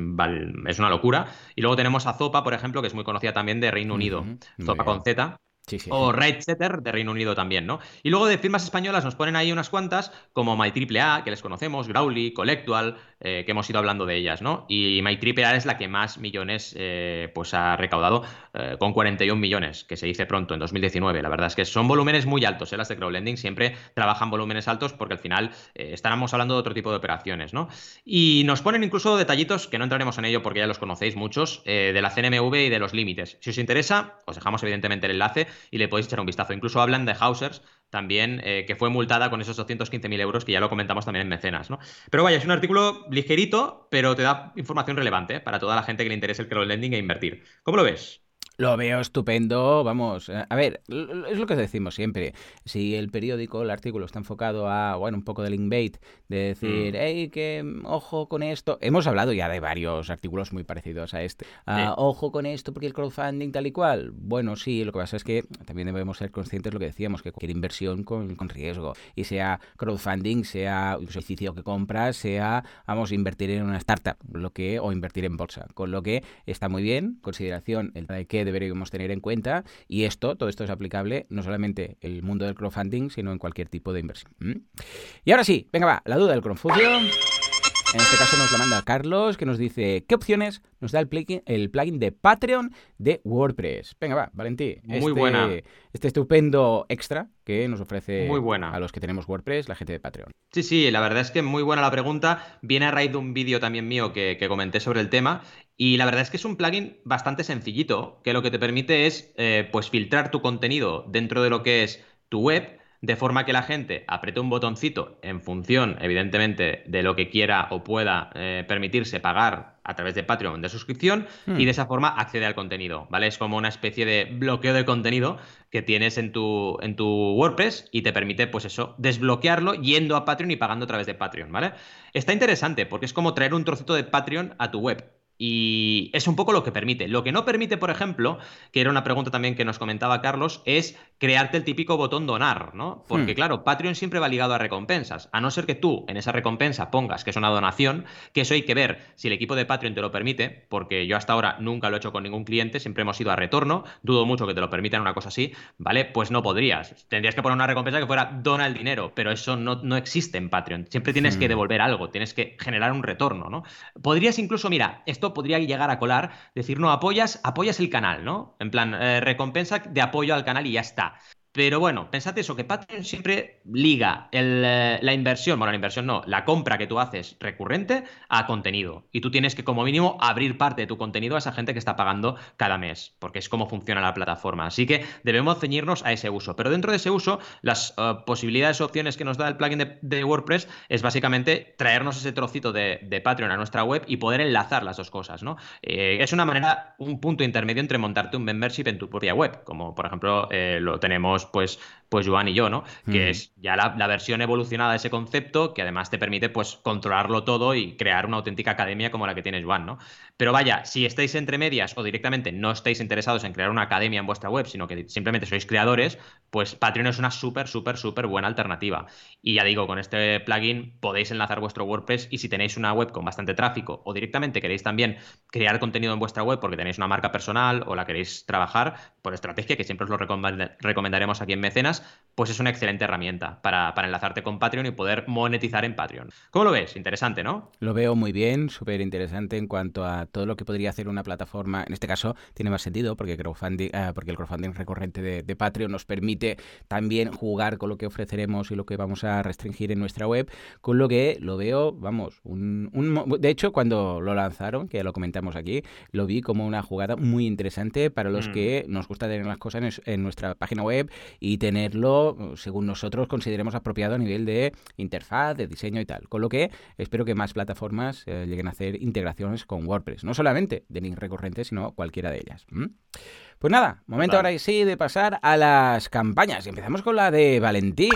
es una locura. Y luego tenemos a Zopa, por ejemplo, que es muy conocida también de Reino Unido, Zopa con Z, o Red Setter de Reino Unido también, ¿no? Y luego de firmas españolas nos ponen ahí unas cuantas, como MyAAA, que les conocemos, Growly, Collectual, eh, que hemos ido hablando de ellas, ¿no? Y MyAAA es la que más millones eh, pues ha recaudado, eh, con 41 millones, que se dice pronto, en 2019. La verdad es que son volúmenes muy altos, las de crowdlending siempre trabajan volúmenes altos porque al final estábamos hablando de otro tipo de operaciones, ¿no? Y nos ponen incluso detallitos, que no entraremos en ello porque ya los conocéis muchos, de la CNMV y de los límites. Si os interesa, os dejamos evidentemente el enlace y le podéis echar un vistazo. Incluso hablan de Hausers también, eh, que fue multada con esos 215.000 euros que ya lo comentamos también en mecenas, ¿no? Pero vaya, es un artículo ligerito, pero te da información relevante para toda la gente que le interese el crowdlending e invertir. ¿Cómo lo ves? Lo veo estupendo, vamos. Eh, a ver, es lo que decimos siempre. Si el periódico, el artículo está enfocado a, bueno, un poco de linkbait, de decir, hey, mm. que ojo con esto. Hemos hablado ya de varios artículos muy parecidos a este. Ah, ojo con esto porque el crowdfunding tal y cual. Bueno, sí, lo que pasa es que también debemos ser conscientes de lo que decíamos, que cualquier inversión con, con riesgo, y sea crowdfunding, sea un servicio que compras, sea, vamos, invertir en una startup, lo que, o invertir en bolsa. Con lo que está muy bien, consideración el de que deberíamos tener en cuenta y esto, todo esto es aplicable no solamente en el mundo del crowdfunding, sino en cualquier tipo de inversión. Y ahora sí, venga va, la duda del Confucio. En este caso nos la manda Carlos, que nos dice, ¿qué opciones nos da el plugin, el plugin de Patreon de WordPress? Venga, va, Valentí. Muy este, buena. Este estupendo extra que nos ofrece muy buena. a los que tenemos WordPress, la gente de Patreon. Sí, sí, la verdad es que muy buena la pregunta. Viene a raíz de un vídeo también mío que, comenté sobre el tema. Y la verdad es que es un plugin bastante sencillito, que lo que te permite es eh, pues filtrar tu contenido dentro de lo que es tu web de forma que la gente apriete un botoncito en función, evidentemente, de lo que quiera o pueda eh, permitirse pagar a través de Patreon de suscripción y hmm. de esa forma accede al contenido, ¿vale? Es como una especie de bloqueo de contenido que tienes en tu, en tu WordPress y te permite, pues eso, desbloquearlo yendo a Patreon y pagando a través de Patreon, ¿vale? Está interesante porque es como traer un trocito de Patreon a tu web. Y es un poco lo que permite. Lo que no permite, por ejemplo, que era una pregunta también que nos comentaba Carlos, es crearte el típico botón donar, ¿no? Porque, hmm. claro, Patreon siempre va ligado a recompensas. A no ser que tú en esa recompensa pongas que es una donación, que eso hay que ver si el equipo de Patreon te lo permite, porque yo hasta ahora nunca lo he hecho con ningún cliente, siempre hemos ido a retorno, dudo mucho que te lo permitan una cosa así, ¿vale? Pues no podrías. Tendrías que poner una recompensa que fuera dona el dinero, pero eso no, no existe en Patreon. Siempre tienes que hmm. devolver algo, tienes que generar un retorno, ¿no? Podrías incluso, mira, esto podría llegar a colar, decir, no, apoyas, apoyas el canal, ¿no? En plan, eh, recompensa de apoyo al canal y ya está. Pero bueno, pensad eso, que Patreon siempre liga eh, la inversión, bueno, la inversión no, la compra que tú haces recurrente a contenido. Y tú tienes que como mínimo abrir parte de tu contenido a esa gente que está pagando cada mes, porque es como funciona la plataforma. Así que debemos ceñirnos a ese uso. Pero dentro de ese uso, las eh, posibilidades opciones que nos da el plugin de, WordPress es básicamente traernos ese trocito de, Patreon a nuestra web y poder enlazar las dos cosas, ¿no? Eh, es una manera, un punto intermedio entre montarte un membership en tu propia web, como por ejemplo lo tenemos pues, pues Joan y yo, ¿no? Que es ya la, versión evolucionada de ese concepto que además te permite pues controlarlo todo y crear una auténtica academia como la que tiene Joan, ¿no? Pero vaya, si estáis entre medias o directamente no estáis interesados en crear una academia en vuestra web, sino que simplemente sois creadores, pues Patreon es una súper, súper, súper buena alternativa. Y ya digo, con este plugin podéis enlazar vuestro WordPress y si tenéis una web con bastante tráfico o directamente queréis también crear contenido en vuestra web porque tenéis una marca personal o la queréis trabajar por estrategia, que siempre os lo recomendaremos aquí en Mecenas, pues es una excelente herramienta para, enlazarte con Patreon y poder monetizar en Patreon. ¿Cómo lo ves? Interesante, ¿no? Lo veo muy bien, súper interesante en cuanto a todo lo que podría hacer una plataforma. En este caso tiene más sentido porque, crowdfunding, ah, porque el crowdfunding recurrente de, Patreon nos permite también jugar con lo que ofreceremos y lo que vamos a restringir en nuestra web, con lo que lo veo, vamos, un, de hecho cuando lo lanzaron, que ya lo comentamos aquí, lo vi como una jugada muy interesante para los mm. que nos gusta tener las cosas en nuestra página web y tenerlo, según nosotros, consideremos apropiado a nivel de interfaz, de diseño y tal. Con lo que espero que más plataformas eh, lleguen a hacer integraciones con WordPress. No solamente de link recurrente, sino cualquiera de ellas. Pues nada, momento ahora sí de pasar a las campañas. Y empezamos con la de Valentín.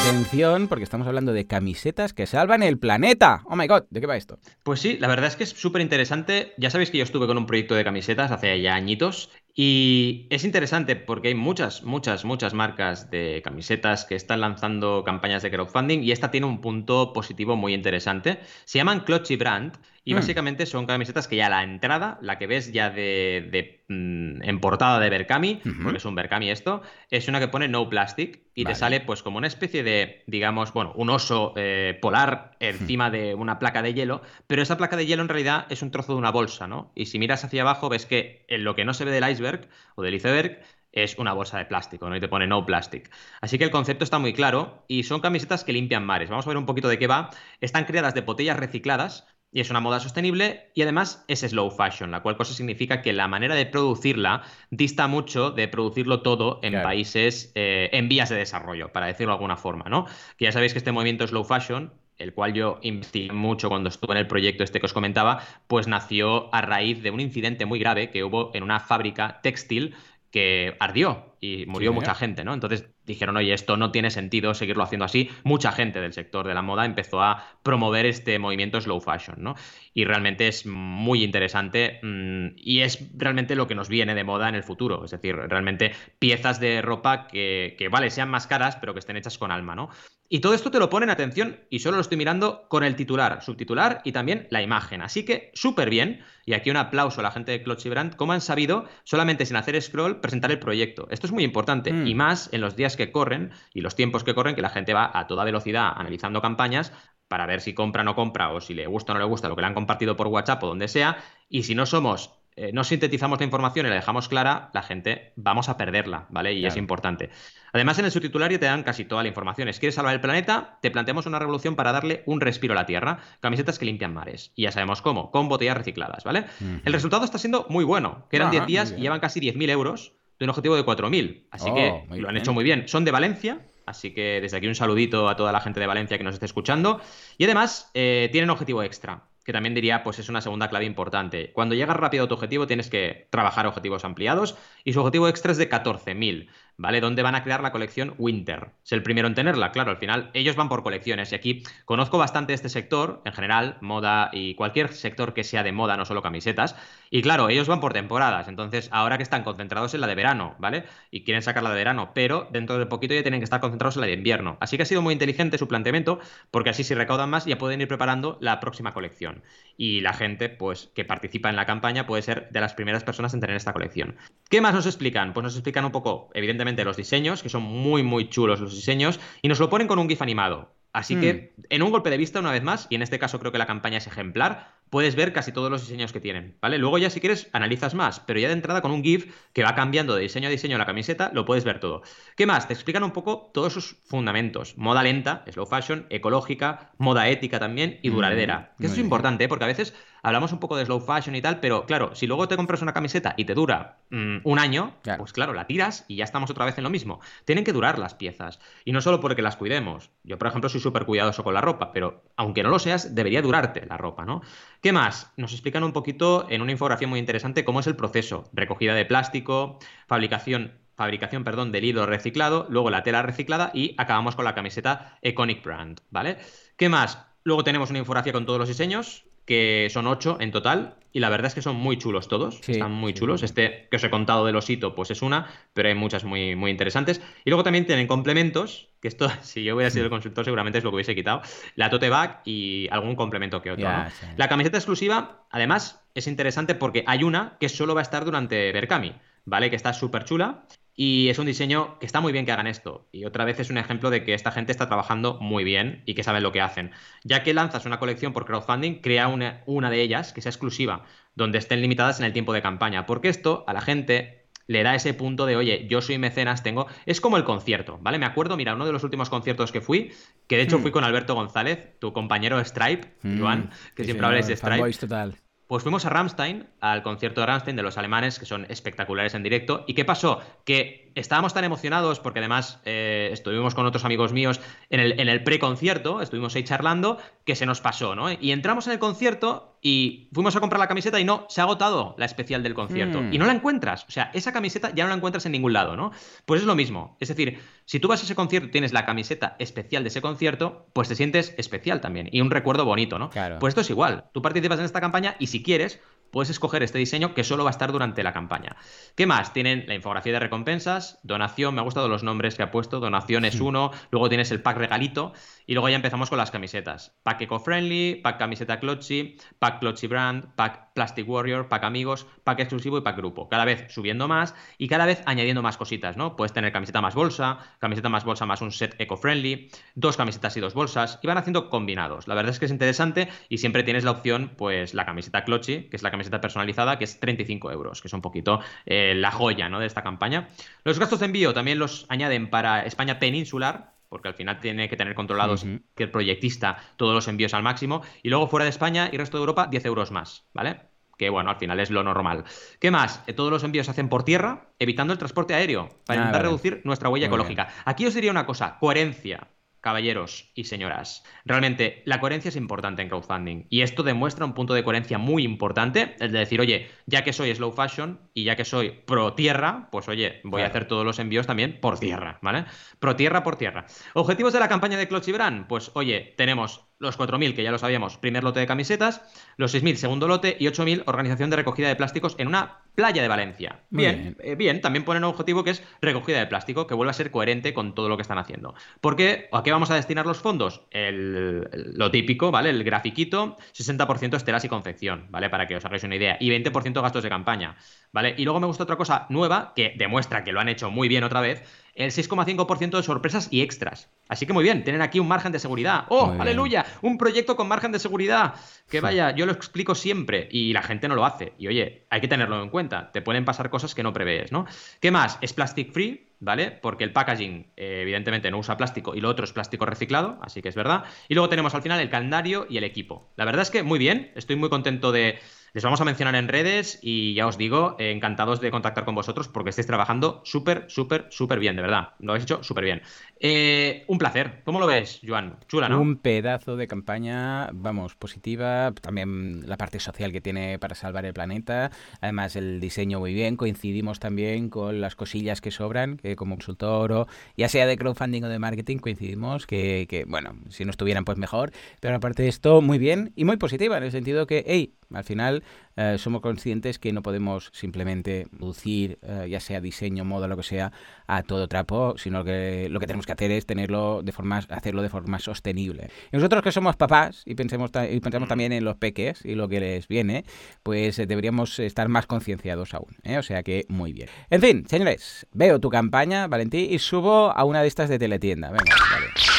Atención, porque estamos hablando de camisetas que salvan el planeta. Oh my god, ¿de qué va esto? Pues sí, la verdad es que es súper interesante. Ya sabéis que yo estuve con un proyecto de camisetas hace ya añitos y es interesante porque hay muchas, muchas, muchas marcas de camisetas que están lanzando campañas de crowdfunding y esta tiene un punto positivo muy interesante. Se llaman Clutchy Brand y mm. básicamente son camisetas que ya la entrada, la que ves ya de, mm, en portada de Berkami, porque es un Berkami esto, es una que pone no plastic y te sale pues como una especie de, digamos, bueno, un oso eh, polar encima de una placa de hielo, pero esa placa de hielo en realidad es un trozo de una bolsa, ¿no? Y si miras hacia abajo ves que en lo que no se ve del iceberg o del iceberg es una bolsa de plástico, ¿no? Y te pone no plastic. Así que el concepto está muy claro y son camisetas que limpian mares. Vamos a ver un poquito de qué va. Están creadas de botellas recicladas y es una moda sostenible y además es slow fashion, la cual cosa significa que la manera de producirla dista mucho de producirlo todo en países eh, en vías de desarrollo, para decirlo de alguna forma, ¿no? Que ya sabéis que este movimiento slow fashion el cual yo investigué mucho cuando estuve en el proyecto este que os comentaba, pues nació a raíz de un incidente muy grave que hubo en una fábrica textil que ardió y murió mucha gente, ¿no? Entonces dijeron, oye, esto no tiene sentido seguirlo haciendo así. Mucha gente del sector de la moda empezó a promover este movimiento slow fashion, ¿no? Y realmente es muy interesante mm, y es realmente lo que nos viene de moda en el futuro. Es decir, realmente piezas de ropa que, que, vale, sean más caras, pero que estén hechas con alma, ¿no? Y todo esto te lo ponen, atención, y solo lo estoy mirando con el titular, subtitular y también la imagen. Así que súper bien. Y aquí un aplauso a la gente de Clutchy Brand, cómo han sabido, solamente sin hacer scroll, presentar el proyecto. Esto es muy importante. Mm. Y más en los días que corren y los tiempos que corren, que la gente va a toda velocidad analizando campañas para ver si compra o no compra o si le gusta o no le gusta lo que le han compartido por WhatsApp o donde sea. Y si no somos eh, no sintetizamos la información y la dejamos clara, la gente vamos a perderla, ¿vale? Y es importante. Además, en el subtitulario te dan casi toda la información. Si quieres salvar el planeta, te planteamos una revolución para darle un respiro a la Tierra. Camisetas que limpian mares. Y ya sabemos cómo, con botellas recicladas, ¿vale? El resultado está siendo muy bueno. Quedan 10 días y llevan casi 10.000 euros de un objetivo de 4.000. Así que oh, lo han hecho muy bien. Son de Valencia, así que desde aquí un saludito a toda la gente de Valencia que nos esté escuchando. Y además eh, tienen objetivo extra que también diría, pues es una segunda clave importante. Cuando llegas rápido a tu objetivo, tienes que trabajar objetivos ampliados y su objetivo extra es de 14.000. ¿vale? Donde van a crear la colección Winter. Es el primero en tenerla, claro, al final ellos van por colecciones y aquí conozco bastante este sector, en general, moda y cualquier sector que sea de moda, no solo camisetas, y claro, ellos van por temporadas, entonces ahora que están concentrados en la de verano, ¿vale? Y quieren sacar la de verano, pero dentro de poquito ya tienen que estar concentrados en la de invierno. Así que ha sido muy inteligente su planteamiento, porque así si recaudan más ya pueden ir preparando la próxima colección. Y la gente, pues, que participa en la campaña puede ser de las primeras personas en tener esta colección. ¿Qué más nos explican? Pues nos explican un poco, evidentemente, los diseños, que son muy, muy chulos los diseños, y nos lo ponen con un GIF animado. Así que, hmm. en un golpe de vista, una vez más, y en este caso creo que la campaña es ejemplar, puedes ver casi todos los diseños que tienen, ¿vale? Luego ya si quieres analizas más, pero ya de entrada con un GIF que va cambiando de diseño a diseño la camiseta, lo puedes ver todo. ¿Qué más? Te explican un poco todos sus fundamentos. Moda lenta, slow fashion, ecológica, moda ética también y duradera. que eso es importante, ¿eh? porque a veces hablamos un poco de slow fashion y tal, pero claro, si luego te compras una camiseta y te dura mm, un año, pues claro, la tiras y ya estamos otra vez en lo mismo. Tienen que durar las piezas. Y no solo porque las cuidemos. Yo, por ejemplo, soy súper cuidadoso con la ropa, pero aunque no lo seas, debería durarte la ropa, ¿no? ¿Qué más? Nos explican un poquito en una infografía muy interesante cómo es el proceso. Recogida de plástico, fabricación fabricación, perdón, del hilo reciclado, luego la tela reciclada y acabamos con la camiseta Iconic Brand, ¿vale? ¿Qué más? Luego tenemos una infografía con todos los diseños, que son ocho en total, y la verdad es que son muy chulos todos, están muy chulos. Este que os he contado del osito, pues es una, pero hay muchas muy, muy interesantes. Y luego también tienen complementos, que esto, si yo hubiera sido el consultor, seguramente es lo que hubiese quitado, la tote bag y algún complemento que otro. La camiseta exclusiva, además, es interesante porque hay una que solo va a estar durante Berkami, ¿vale? Que está súper chula y es un diseño que está muy bien que hagan esto. Y otra vez es un ejemplo de que esta gente está trabajando muy bien y que saben lo que hacen. Ya que lanzas una colección por crowdfunding, crea una, una de ellas que sea exclusiva, donde estén limitadas en el tiempo de campaña. Porque esto a la gente le da ese punto de, oye, yo soy mecenas, tengo. Es como el concierto, ¿vale? Me acuerdo, mira, uno de los últimos conciertos que fui, que de hecho hmm. fui con Alberto González, tu compañero Stripe, hmm. Iván, que siempre habláis de Stripe. Total. Pues fuimos a Rammstein, al concierto de Rammstein de los alemanes, que son espectaculares en directo. ¿Y qué pasó? Que estábamos tan emocionados, porque además eh, estuvimos con otros amigos míos en el, en el pre-concierto, estuvimos ahí charlando, que se nos pasó, ¿no? Y entramos en el concierto y fuimos a comprar la camiseta y no, se ha agotado la especial del concierto. Mm. Y no la encuentras. O sea, esa camiseta ya no la encuentras en ningún lado, ¿no? Pues es lo mismo. Es decir, si tú vas a ese concierto y tienes la camiseta especial de ese concierto, pues te sientes especial también. Y un recuerdo bonito, ¿no? Claro. Pues esto es igual. Tú participas en esta campaña y si quieres, puedes escoger este diseño que solo va a estar durante la campaña. ¿Qué más? Tienen la infografía de recompensas, donación, me ha gustado los nombres que ha puesto, donación es uno, luego tienes el pack regalito y luego ya empezamos con las camisetas. Pack eco-friendly, pack camiseta Clotchy, pack Clotchy brand, pack Plastic Warrior, pack amigos, pack exclusivo y pack grupo. Cada vez subiendo más y cada vez añadiendo más cositas, ¿no? Puedes tener camiseta más bolsa, camiseta más bolsa más un set eco-friendly, dos camisetas y dos bolsas y van haciendo combinados. La verdad es que es interesante y siempre tienes la opción, pues la camiseta Clotchy, que es la camiseta personalizada, que es 35 euros, que es un poquito eh, la joya ¿no? de esta campaña. Los gastos de envío también los añaden para España peninsular, porque al final tiene que tener controlados que el proyectista todos los envíos al máximo. Y luego fuera de España y resto de Europa, 10 euros más, ¿vale? Que bueno, al final es lo normal. ¿Qué más? Eh, todos los envíos se hacen por tierra, evitando el transporte aéreo, para ah, intentar reducir nuestra huella ecológica. Aquí os diría una cosa, coherencia caballeros y señoras, realmente la coherencia es importante en crowdfunding y esto demuestra un punto de coherencia muy importante, el de decir, oye, ya que soy slow fashion y ya que soy pro tierra, pues oye, voy a hacer todos los envíos también por tierra, ¿vale? Pro tierra por tierra. Objetivos de la campaña de Clutch pues oye, tenemos los 4.000, que ya lo sabíamos, primer lote de camisetas, los 6.000, segundo lote, y 8.000, organización de recogida de plásticos en una playa de Valencia. Bien, eh, bien, también ponen un objetivo que es recogida de plástico, que vuelva a ser coherente con todo lo que están haciendo. ¿Por qué? ¿A qué vamos a destinar los fondos? lo típico, ¿vale? El grafiquito, 60% estelas y confección, ¿vale? Para que os hagáis una idea. Y 20% gastos de campaña, ¿vale? Y luego me gusta otra cosa nueva, que demuestra que lo han hecho muy bien otra vez, el 6,5% de sorpresas y extras. Así que muy bien, tienen aquí un margen de seguridad. ¡Oh, aleluya! Un proyecto con margen de seguridad. Que vaya, yo lo explico siempre y la gente no lo hace. Y oye, hay que tenerlo en cuenta. Te pueden pasar cosas que no prevés, ¿no? ¿Qué más? Es plastic free, ¿vale? Porque el packaging, eh, evidentemente, no usa plástico y lo otro es plástico reciclado, así que es verdad. Y luego tenemos al final el calendario y el equipo. La verdad es que muy bien, estoy muy contento de Les vamos a mencionar en redes y ya os digo, encantados de contactar con vosotros porque estáis trabajando súper, súper, súper bien, de verdad. Lo habéis hecho súper bien. Eh, un placer. ¿Cómo lo ves, Joan? Chula, ¿no? Un pedazo de campaña, vamos, positiva. También la parte social que tiene para salvar el planeta. Además, el diseño muy bien. Coincidimos también con las cosillas que sobran, que como consultor o ya sea de crowdfunding o de marketing, coincidimos que, que bueno, si no estuvieran, pues mejor. Pero aparte de esto, muy bien y muy positiva, en el sentido que, hey, al final eh, somos conscientes que no podemos simplemente reducir, eh, ya sea diseño, moda, lo que sea, a todo trapo, sino que lo que tenemos que hacer es tenerlo de forma, hacerlo de forma sostenible. Y nosotros que somos papás y pensemos, y pensamos también en los peques y lo que les viene, pues eh, deberíamos estar más concienciados aún. O sea que muy bien. En fin, señores, veo tu campaña, Valentín, y subo a una de estas de teletienda. Venga, vale.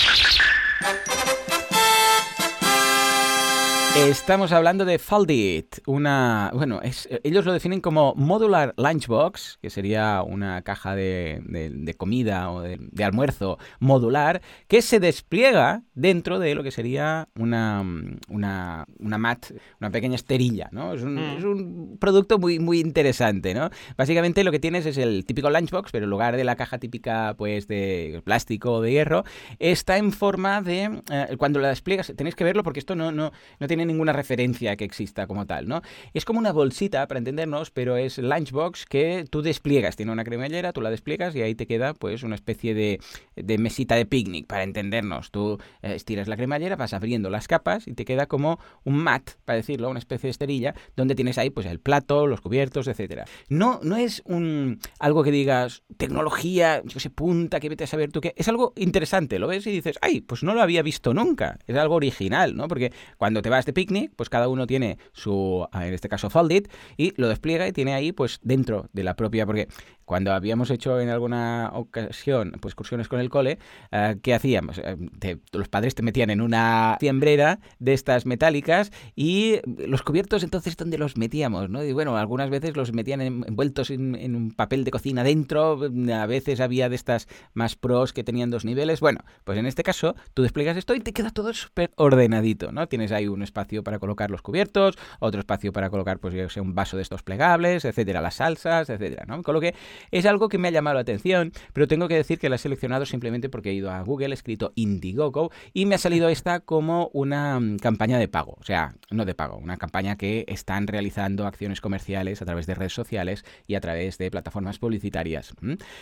Estamos hablando de Foldit, una, bueno, es, ellos lo definen como Modular Lunchbox, que sería una caja de, de, comida o de, almuerzo modular, que se despliega dentro de lo que sería una, una, una mat, una pequeña esterilla, ¿no? Es un, mm. es un, producto muy, muy interesante, ¿no? Básicamente lo que tienes es el típico lunchbox, pero en lugar de la caja típica, pues, de plástico o de hierro, está en forma de, eh, cuando la despliegas, tenéis que verlo porque esto no, no, no tiene ninguna referencia que exista como tal, ¿no? Es como una bolsita, para entendernos, pero es lunchbox que tú despliegas. Tiene una cremallera, tú la despliegas y ahí te queda pues una especie de, de mesita de picnic, para entendernos. Tú eh, estiras la cremallera, vas abriendo las capas y te queda como un mat, para decirlo, una especie de esterilla, donde tienes ahí pues el plato, los cubiertos, etcétera. No, no es un algo que digas tecnología, yo sé, punta, que vete a saber tú qué. Es algo interesante, lo ves y dices, ay, pues no lo había visto nunca. Es algo original, ¿no? Porque cuando te vas de picnic, pues cada uno tiene su, en este caso Foldit, y lo despliega y tiene ahí pues dentro de la propia, porque cuando habíamos hecho en alguna ocasión pues excursiones con el cole, eh, ¿qué hacíamos? Eh, los padres te metían en una fiambrera de estas metálicas y los cubiertos entonces ¿dónde los metíamos? ¿no? Y bueno, algunas veces los metían envueltos en, un papel de cocina dentro, a veces había de estas más pros que tenían dos niveles. Bueno, pues en este caso tú despliegas esto y te queda todo súper ordenadito, ¿no? Tienes ahí un espacio para colocar los cubiertos, otro espacio para colocar pues ya sea un vaso de estos plegables, etcétera, las salsas, etcétera, ¿no? Con lo que es algo que me ha llamado la atención, pero tengo que decir que la he seleccionado simplemente porque he ido a Google, he escrito Indiegogo y me ha salido esta como una mm, campaña de pago. O sea, no de pago, una campaña que están realizando acciones comerciales a través de redes sociales y a través de plataformas publicitarias.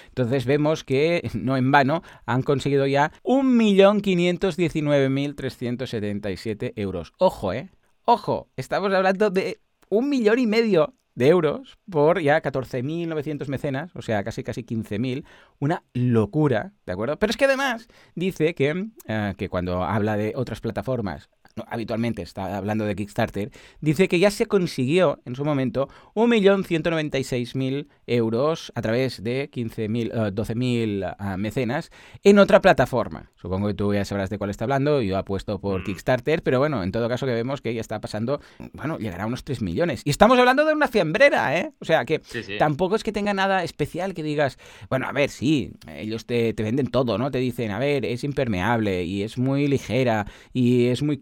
Entonces vemos que, no en vano, han conseguido ya 1.519.377 euros. Ojo, ¿eh? Ojo, estamos hablando de un millón y medio de euros por ya 14.900 mecenas, o sea, casi casi 15.000, una locura, ¿de acuerdo? Pero es que además dice que, eh, que cuando habla de otras plataformas habitualmente está hablando de Kickstarter, dice que ya se consiguió en su momento 1.196.000 euros a través de 15.000, 12.000 uh, mecenas en otra plataforma. Supongo que tú ya sabrás de cuál está hablando, yo apuesto por mm. Kickstarter, pero bueno, en todo caso que vemos que ya está pasando, bueno, llegará a unos 3 millones. Y estamos hablando de una fiambrera, ¿eh? O sea, que tampoco es que tenga nada especial que digas, bueno, a ver, sí, ellos te, te venden todo, ¿no? Te dicen, a ver, es impermeable y es muy ligera y es muy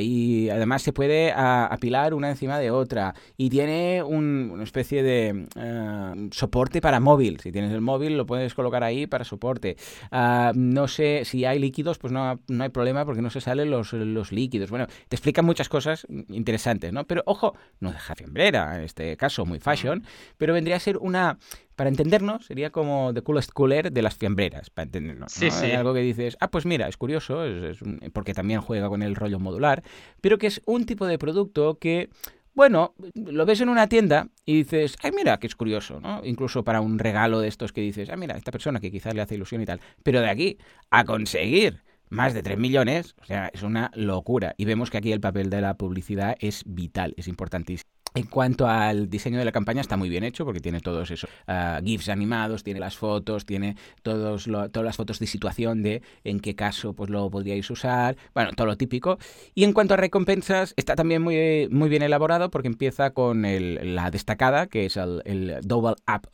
y además se puede apilar una encima de otra y tiene una especie de eh, soporte para móvil. Si tienes el móvil lo puedes colocar ahí para soporte. Ah, no sé si hay líquidos, pues no, no hay problema porque no se salen los, los líquidos. Bueno, te explican muchas cosas interesantes, ¿no? Pero ojo, no deja fiambrera, en este caso muy fashion, pero vendría a ser una para entendernos, sería como The Coolest Cooler de las fiambreras, para entendernos. Sí, sí. algo que dices, ah, pues mira, es curioso, es, porque también juega con el rollo modular, pero que es un tipo de producto que bueno, lo ves en una tienda y dices, ay, mira, que es curioso, ¿no? Incluso para un regalo de estos que dices, ah, mira, esta persona que quizás le hace ilusión y tal. Pero de aquí a conseguir más de 3 millones, o sea, es una locura. Y vemos que aquí el papel de la publicidad es vital, es importantísimo. En cuanto al diseño de la campaña, está muy bien hecho porque tiene todos esos uh, GIFs animados, tiene las fotos, tiene todos todas las fotos de situación de en qué caso pues lo podríais usar, bueno, todo lo típico. Y en cuanto a recompensas, está también muy, muy bien elaborado porque empieza con el, la destacada, que es el, el Double Up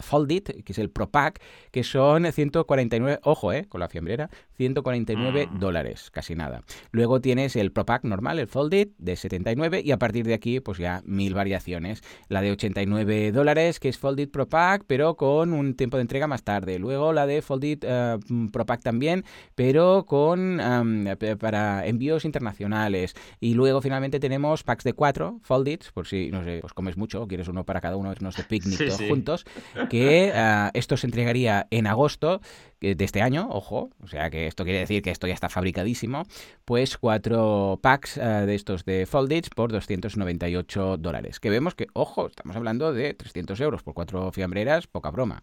Folded, que es el Pro Pack, que son 149, ojo, eh, con la fiambrera, 149 mm. dólares, casi nada. Luego tienes el Pro Pack normal, el Folded, de 79 y a partir de aquí, pues ya mil variaciones. La de 89 dólares, que es Folded Pro Pack, pero con un tiempo de entrega más tarde. Luego la de Folded eh, Pro Pack también, pero con para envíos internacionales. Y luego finalmente tenemos packs de 4, Folded, por si, no sé, pues comes mucho, quieres uno para cada uno, irnos de picnic todos juntos, que eh, esto se entregaría en agosto de este año, ojo, o sea que esto quiere decir que esto ya está fabricadísimo, pues cuatro packs eh, de estos de Foldage por 298 dólares. Que vemos que, ojo, estamos hablando de 300 euros por cuatro fiambreras, poca broma.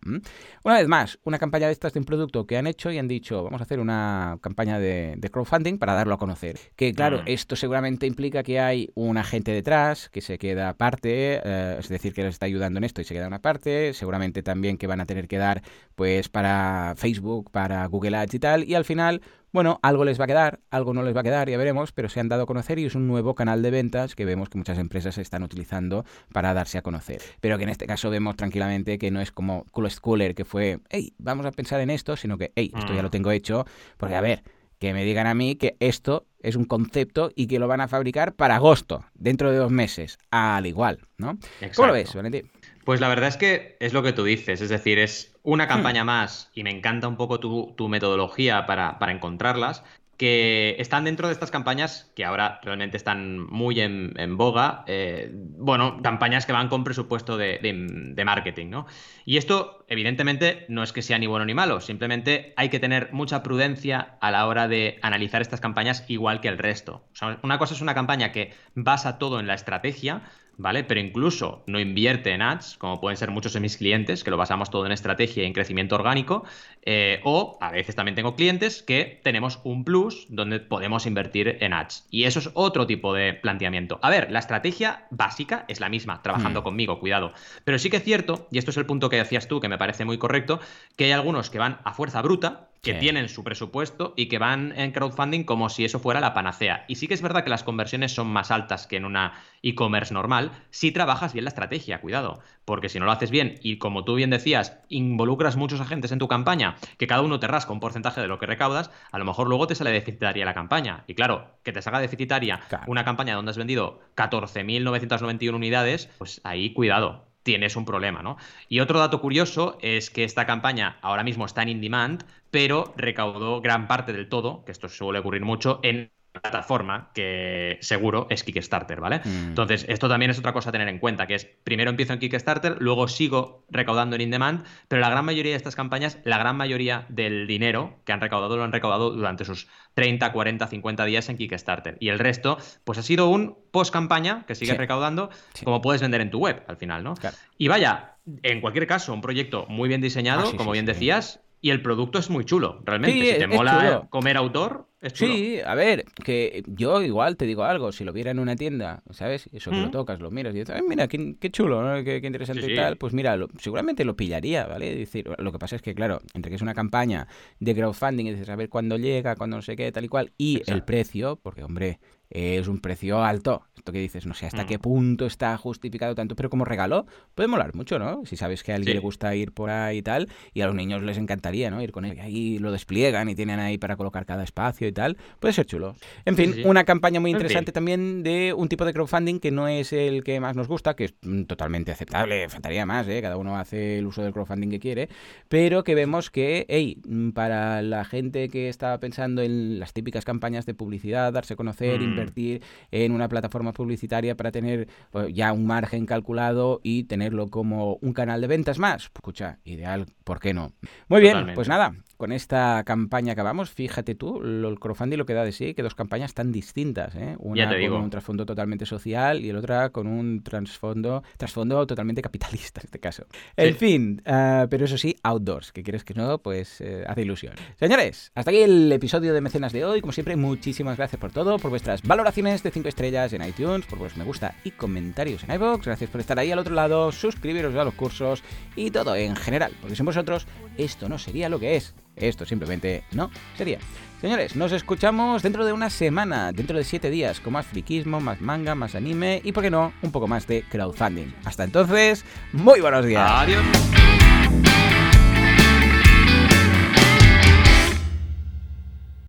Una vez más, una campaña de estas de un producto que han hecho y han dicho, vamos a hacer una campaña de, crowdfunding para darlo a conocer. Que claro, mm. esto seguramente implica que hay un agente detrás que se queda aparte, eh, es decir, que les está ayudando en esto y se queda una parte, seguramente también que van a tener que dar pues para Facebook para Google Ads y tal, y al final, bueno, algo les va a quedar, algo no les va a quedar, ya veremos, pero se han dado a conocer y es un nuevo canal de ventas que vemos que muchas empresas están utilizando para darse a conocer. Pero que en este caso vemos tranquilamente que no es como Coolest Cooler, que fue, hey, vamos a pensar en esto, sino que, hey, esto ya lo mm. tengo hecho, porque a ver, que me digan a mí que esto es un concepto y que lo van a fabricar para agosto, dentro de dos meses, al igual, ¿no? ¿Cómo lo ves, Valentín? Pues la verdad es que es lo que tú dices, es decir, es una hmm. campaña más y me encanta un poco tu, metodología para, encontrarlas, que están dentro de estas campañas que ahora realmente están muy en, boga, eh, bueno, campañas que van con presupuesto de, de, marketing, ¿no? Y esto, evidentemente, no es que sea ni bueno ni malo, simplemente hay que tener mucha prudencia a la hora de analizar estas campañas igual que el resto. O sea, una cosa es una campaña que basa todo en la estrategia, ¿vale? Pero incluso no invierte en ads, como pueden ser muchos de mis clientes, que lo basamos todo en estrategia y en crecimiento orgánico, eh, o a veces también tengo clientes que tenemos un plus donde podemos invertir en ads. Y eso es otro tipo de planteamiento. A ver, la estrategia básica es la misma, trabajando hmm. conmigo, cuidado. Pero sí que es cierto, y esto es el punto que decías tú, que me parece muy correcto, que hay algunos que van a fuerza bruta, que tienen su presupuesto y que van en crowdfunding como si eso fuera la panacea. Y sí que es verdad que las conversiones son más altas que en una e-commerce normal si trabajas bien la estrategia, cuidado, porque si no lo haces bien y como tú bien decías, involucras muchos agentes en tu campaña, que cada uno te rasca un porcentaje de lo que recaudas, a lo mejor luego te sale deficitaria la campaña. Y claro, que te salga deficitaria una campaña donde has vendido 14.991 unidades, pues ahí cuidado, tienes un problema, ¿no? Y otro dato curioso es que esta campaña ahora mismo está en in demand, pero recaudó gran parte del todo, que esto suele ocurrir mucho, en plataforma que seguro es Kickstarter, ¿vale? Mm. Entonces, esto también es otra cosa a tener en cuenta, que es primero empiezo en Kickstarter, luego sigo recaudando en in-demand, pero la gran mayoría de estas campañas, la gran mayoría del dinero que han recaudado lo han recaudado durante sus 30, 40, 50 días en Kickstarter. Y el resto, pues ha sido un post-campaña que sigue recaudando, como puedes vender en tu web al final, ¿no? Y vaya, en cualquier caso, un proyecto muy bien diseñado, ah, como bien decías, y el producto es muy chulo, realmente. si te mola comer autor, es. Sí, a ver, que yo igual te digo algo, si lo viera en una tienda, ¿sabes? Eso que lo tocas, lo miras y dices, mira, qué, chulo, ¿no? qué, interesante y tal, pues mira, seguramente lo pillaría, ¿vale? decir, lo que pasa es que, claro, entre que es una campaña de crowdfunding y dices, a ver cuándo llega, cuándo no sé qué, tal y cual, y el precio, porque, hombre, es un precio alto. Esto que dices, no sé hasta mm. qué punto está justificado tanto, pero como regalo puede molar mucho, ¿no? Si sabes que a alguien le gusta ir por ahí y tal, y a los niños les encantaría, ¿no? Ir con él. Y ahí lo despliegan y tienen ahí para colocar cada espacio y tal. Puede ser chulo. En fin, una campaña muy interesante también de un tipo de crowdfunding que no es el que más nos gusta, que es mm, totalmente aceptable, faltaría más, ¿eh? Cada uno hace el uso del crowdfunding que quiere, pero que vemos que, hey, mm, para la gente que estaba pensando en las típicas campañas de publicidad, darse a conocer, invertir en una plataforma publicitaria para tener pues, ya un margen calculado y tenerlo como un canal de ventas más. Escucha, ideal, ¿por qué no? Muy bien, pues nada, con esta campaña acabamos. Fíjate tú, el crowdfunding lo que da de sí, que dos campañas tan distintas. ¿eh? Una con un trasfondo totalmente social y la otra con un trasfondo, trasfondo totalmente capitalista en este caso. En fin, uh, pero eso sí, outdoors, que quieres que no, pues uh, hace ilusión. Señores, hasta aquí el episodio de Mecenas de hoy. Como siempre, muchísimas gracias por todo, por vuestras valoraciones de 5 estrellas en iTunes, por vuestros me gusta y comentarios en iVoox. Gracias por estar ahí al otro lado, suscribiros a los cursos y todo en general, porque sin vosotros esto no sería lo que es. Esto simplemente no sería. Señores, nos escuchamos dentro de una semana, dentro de siete días, con más friquismo, más manga, más anime y, por qué no, un poco más de crowdfunding. Hasta entonces, muy buenos días. Adiós.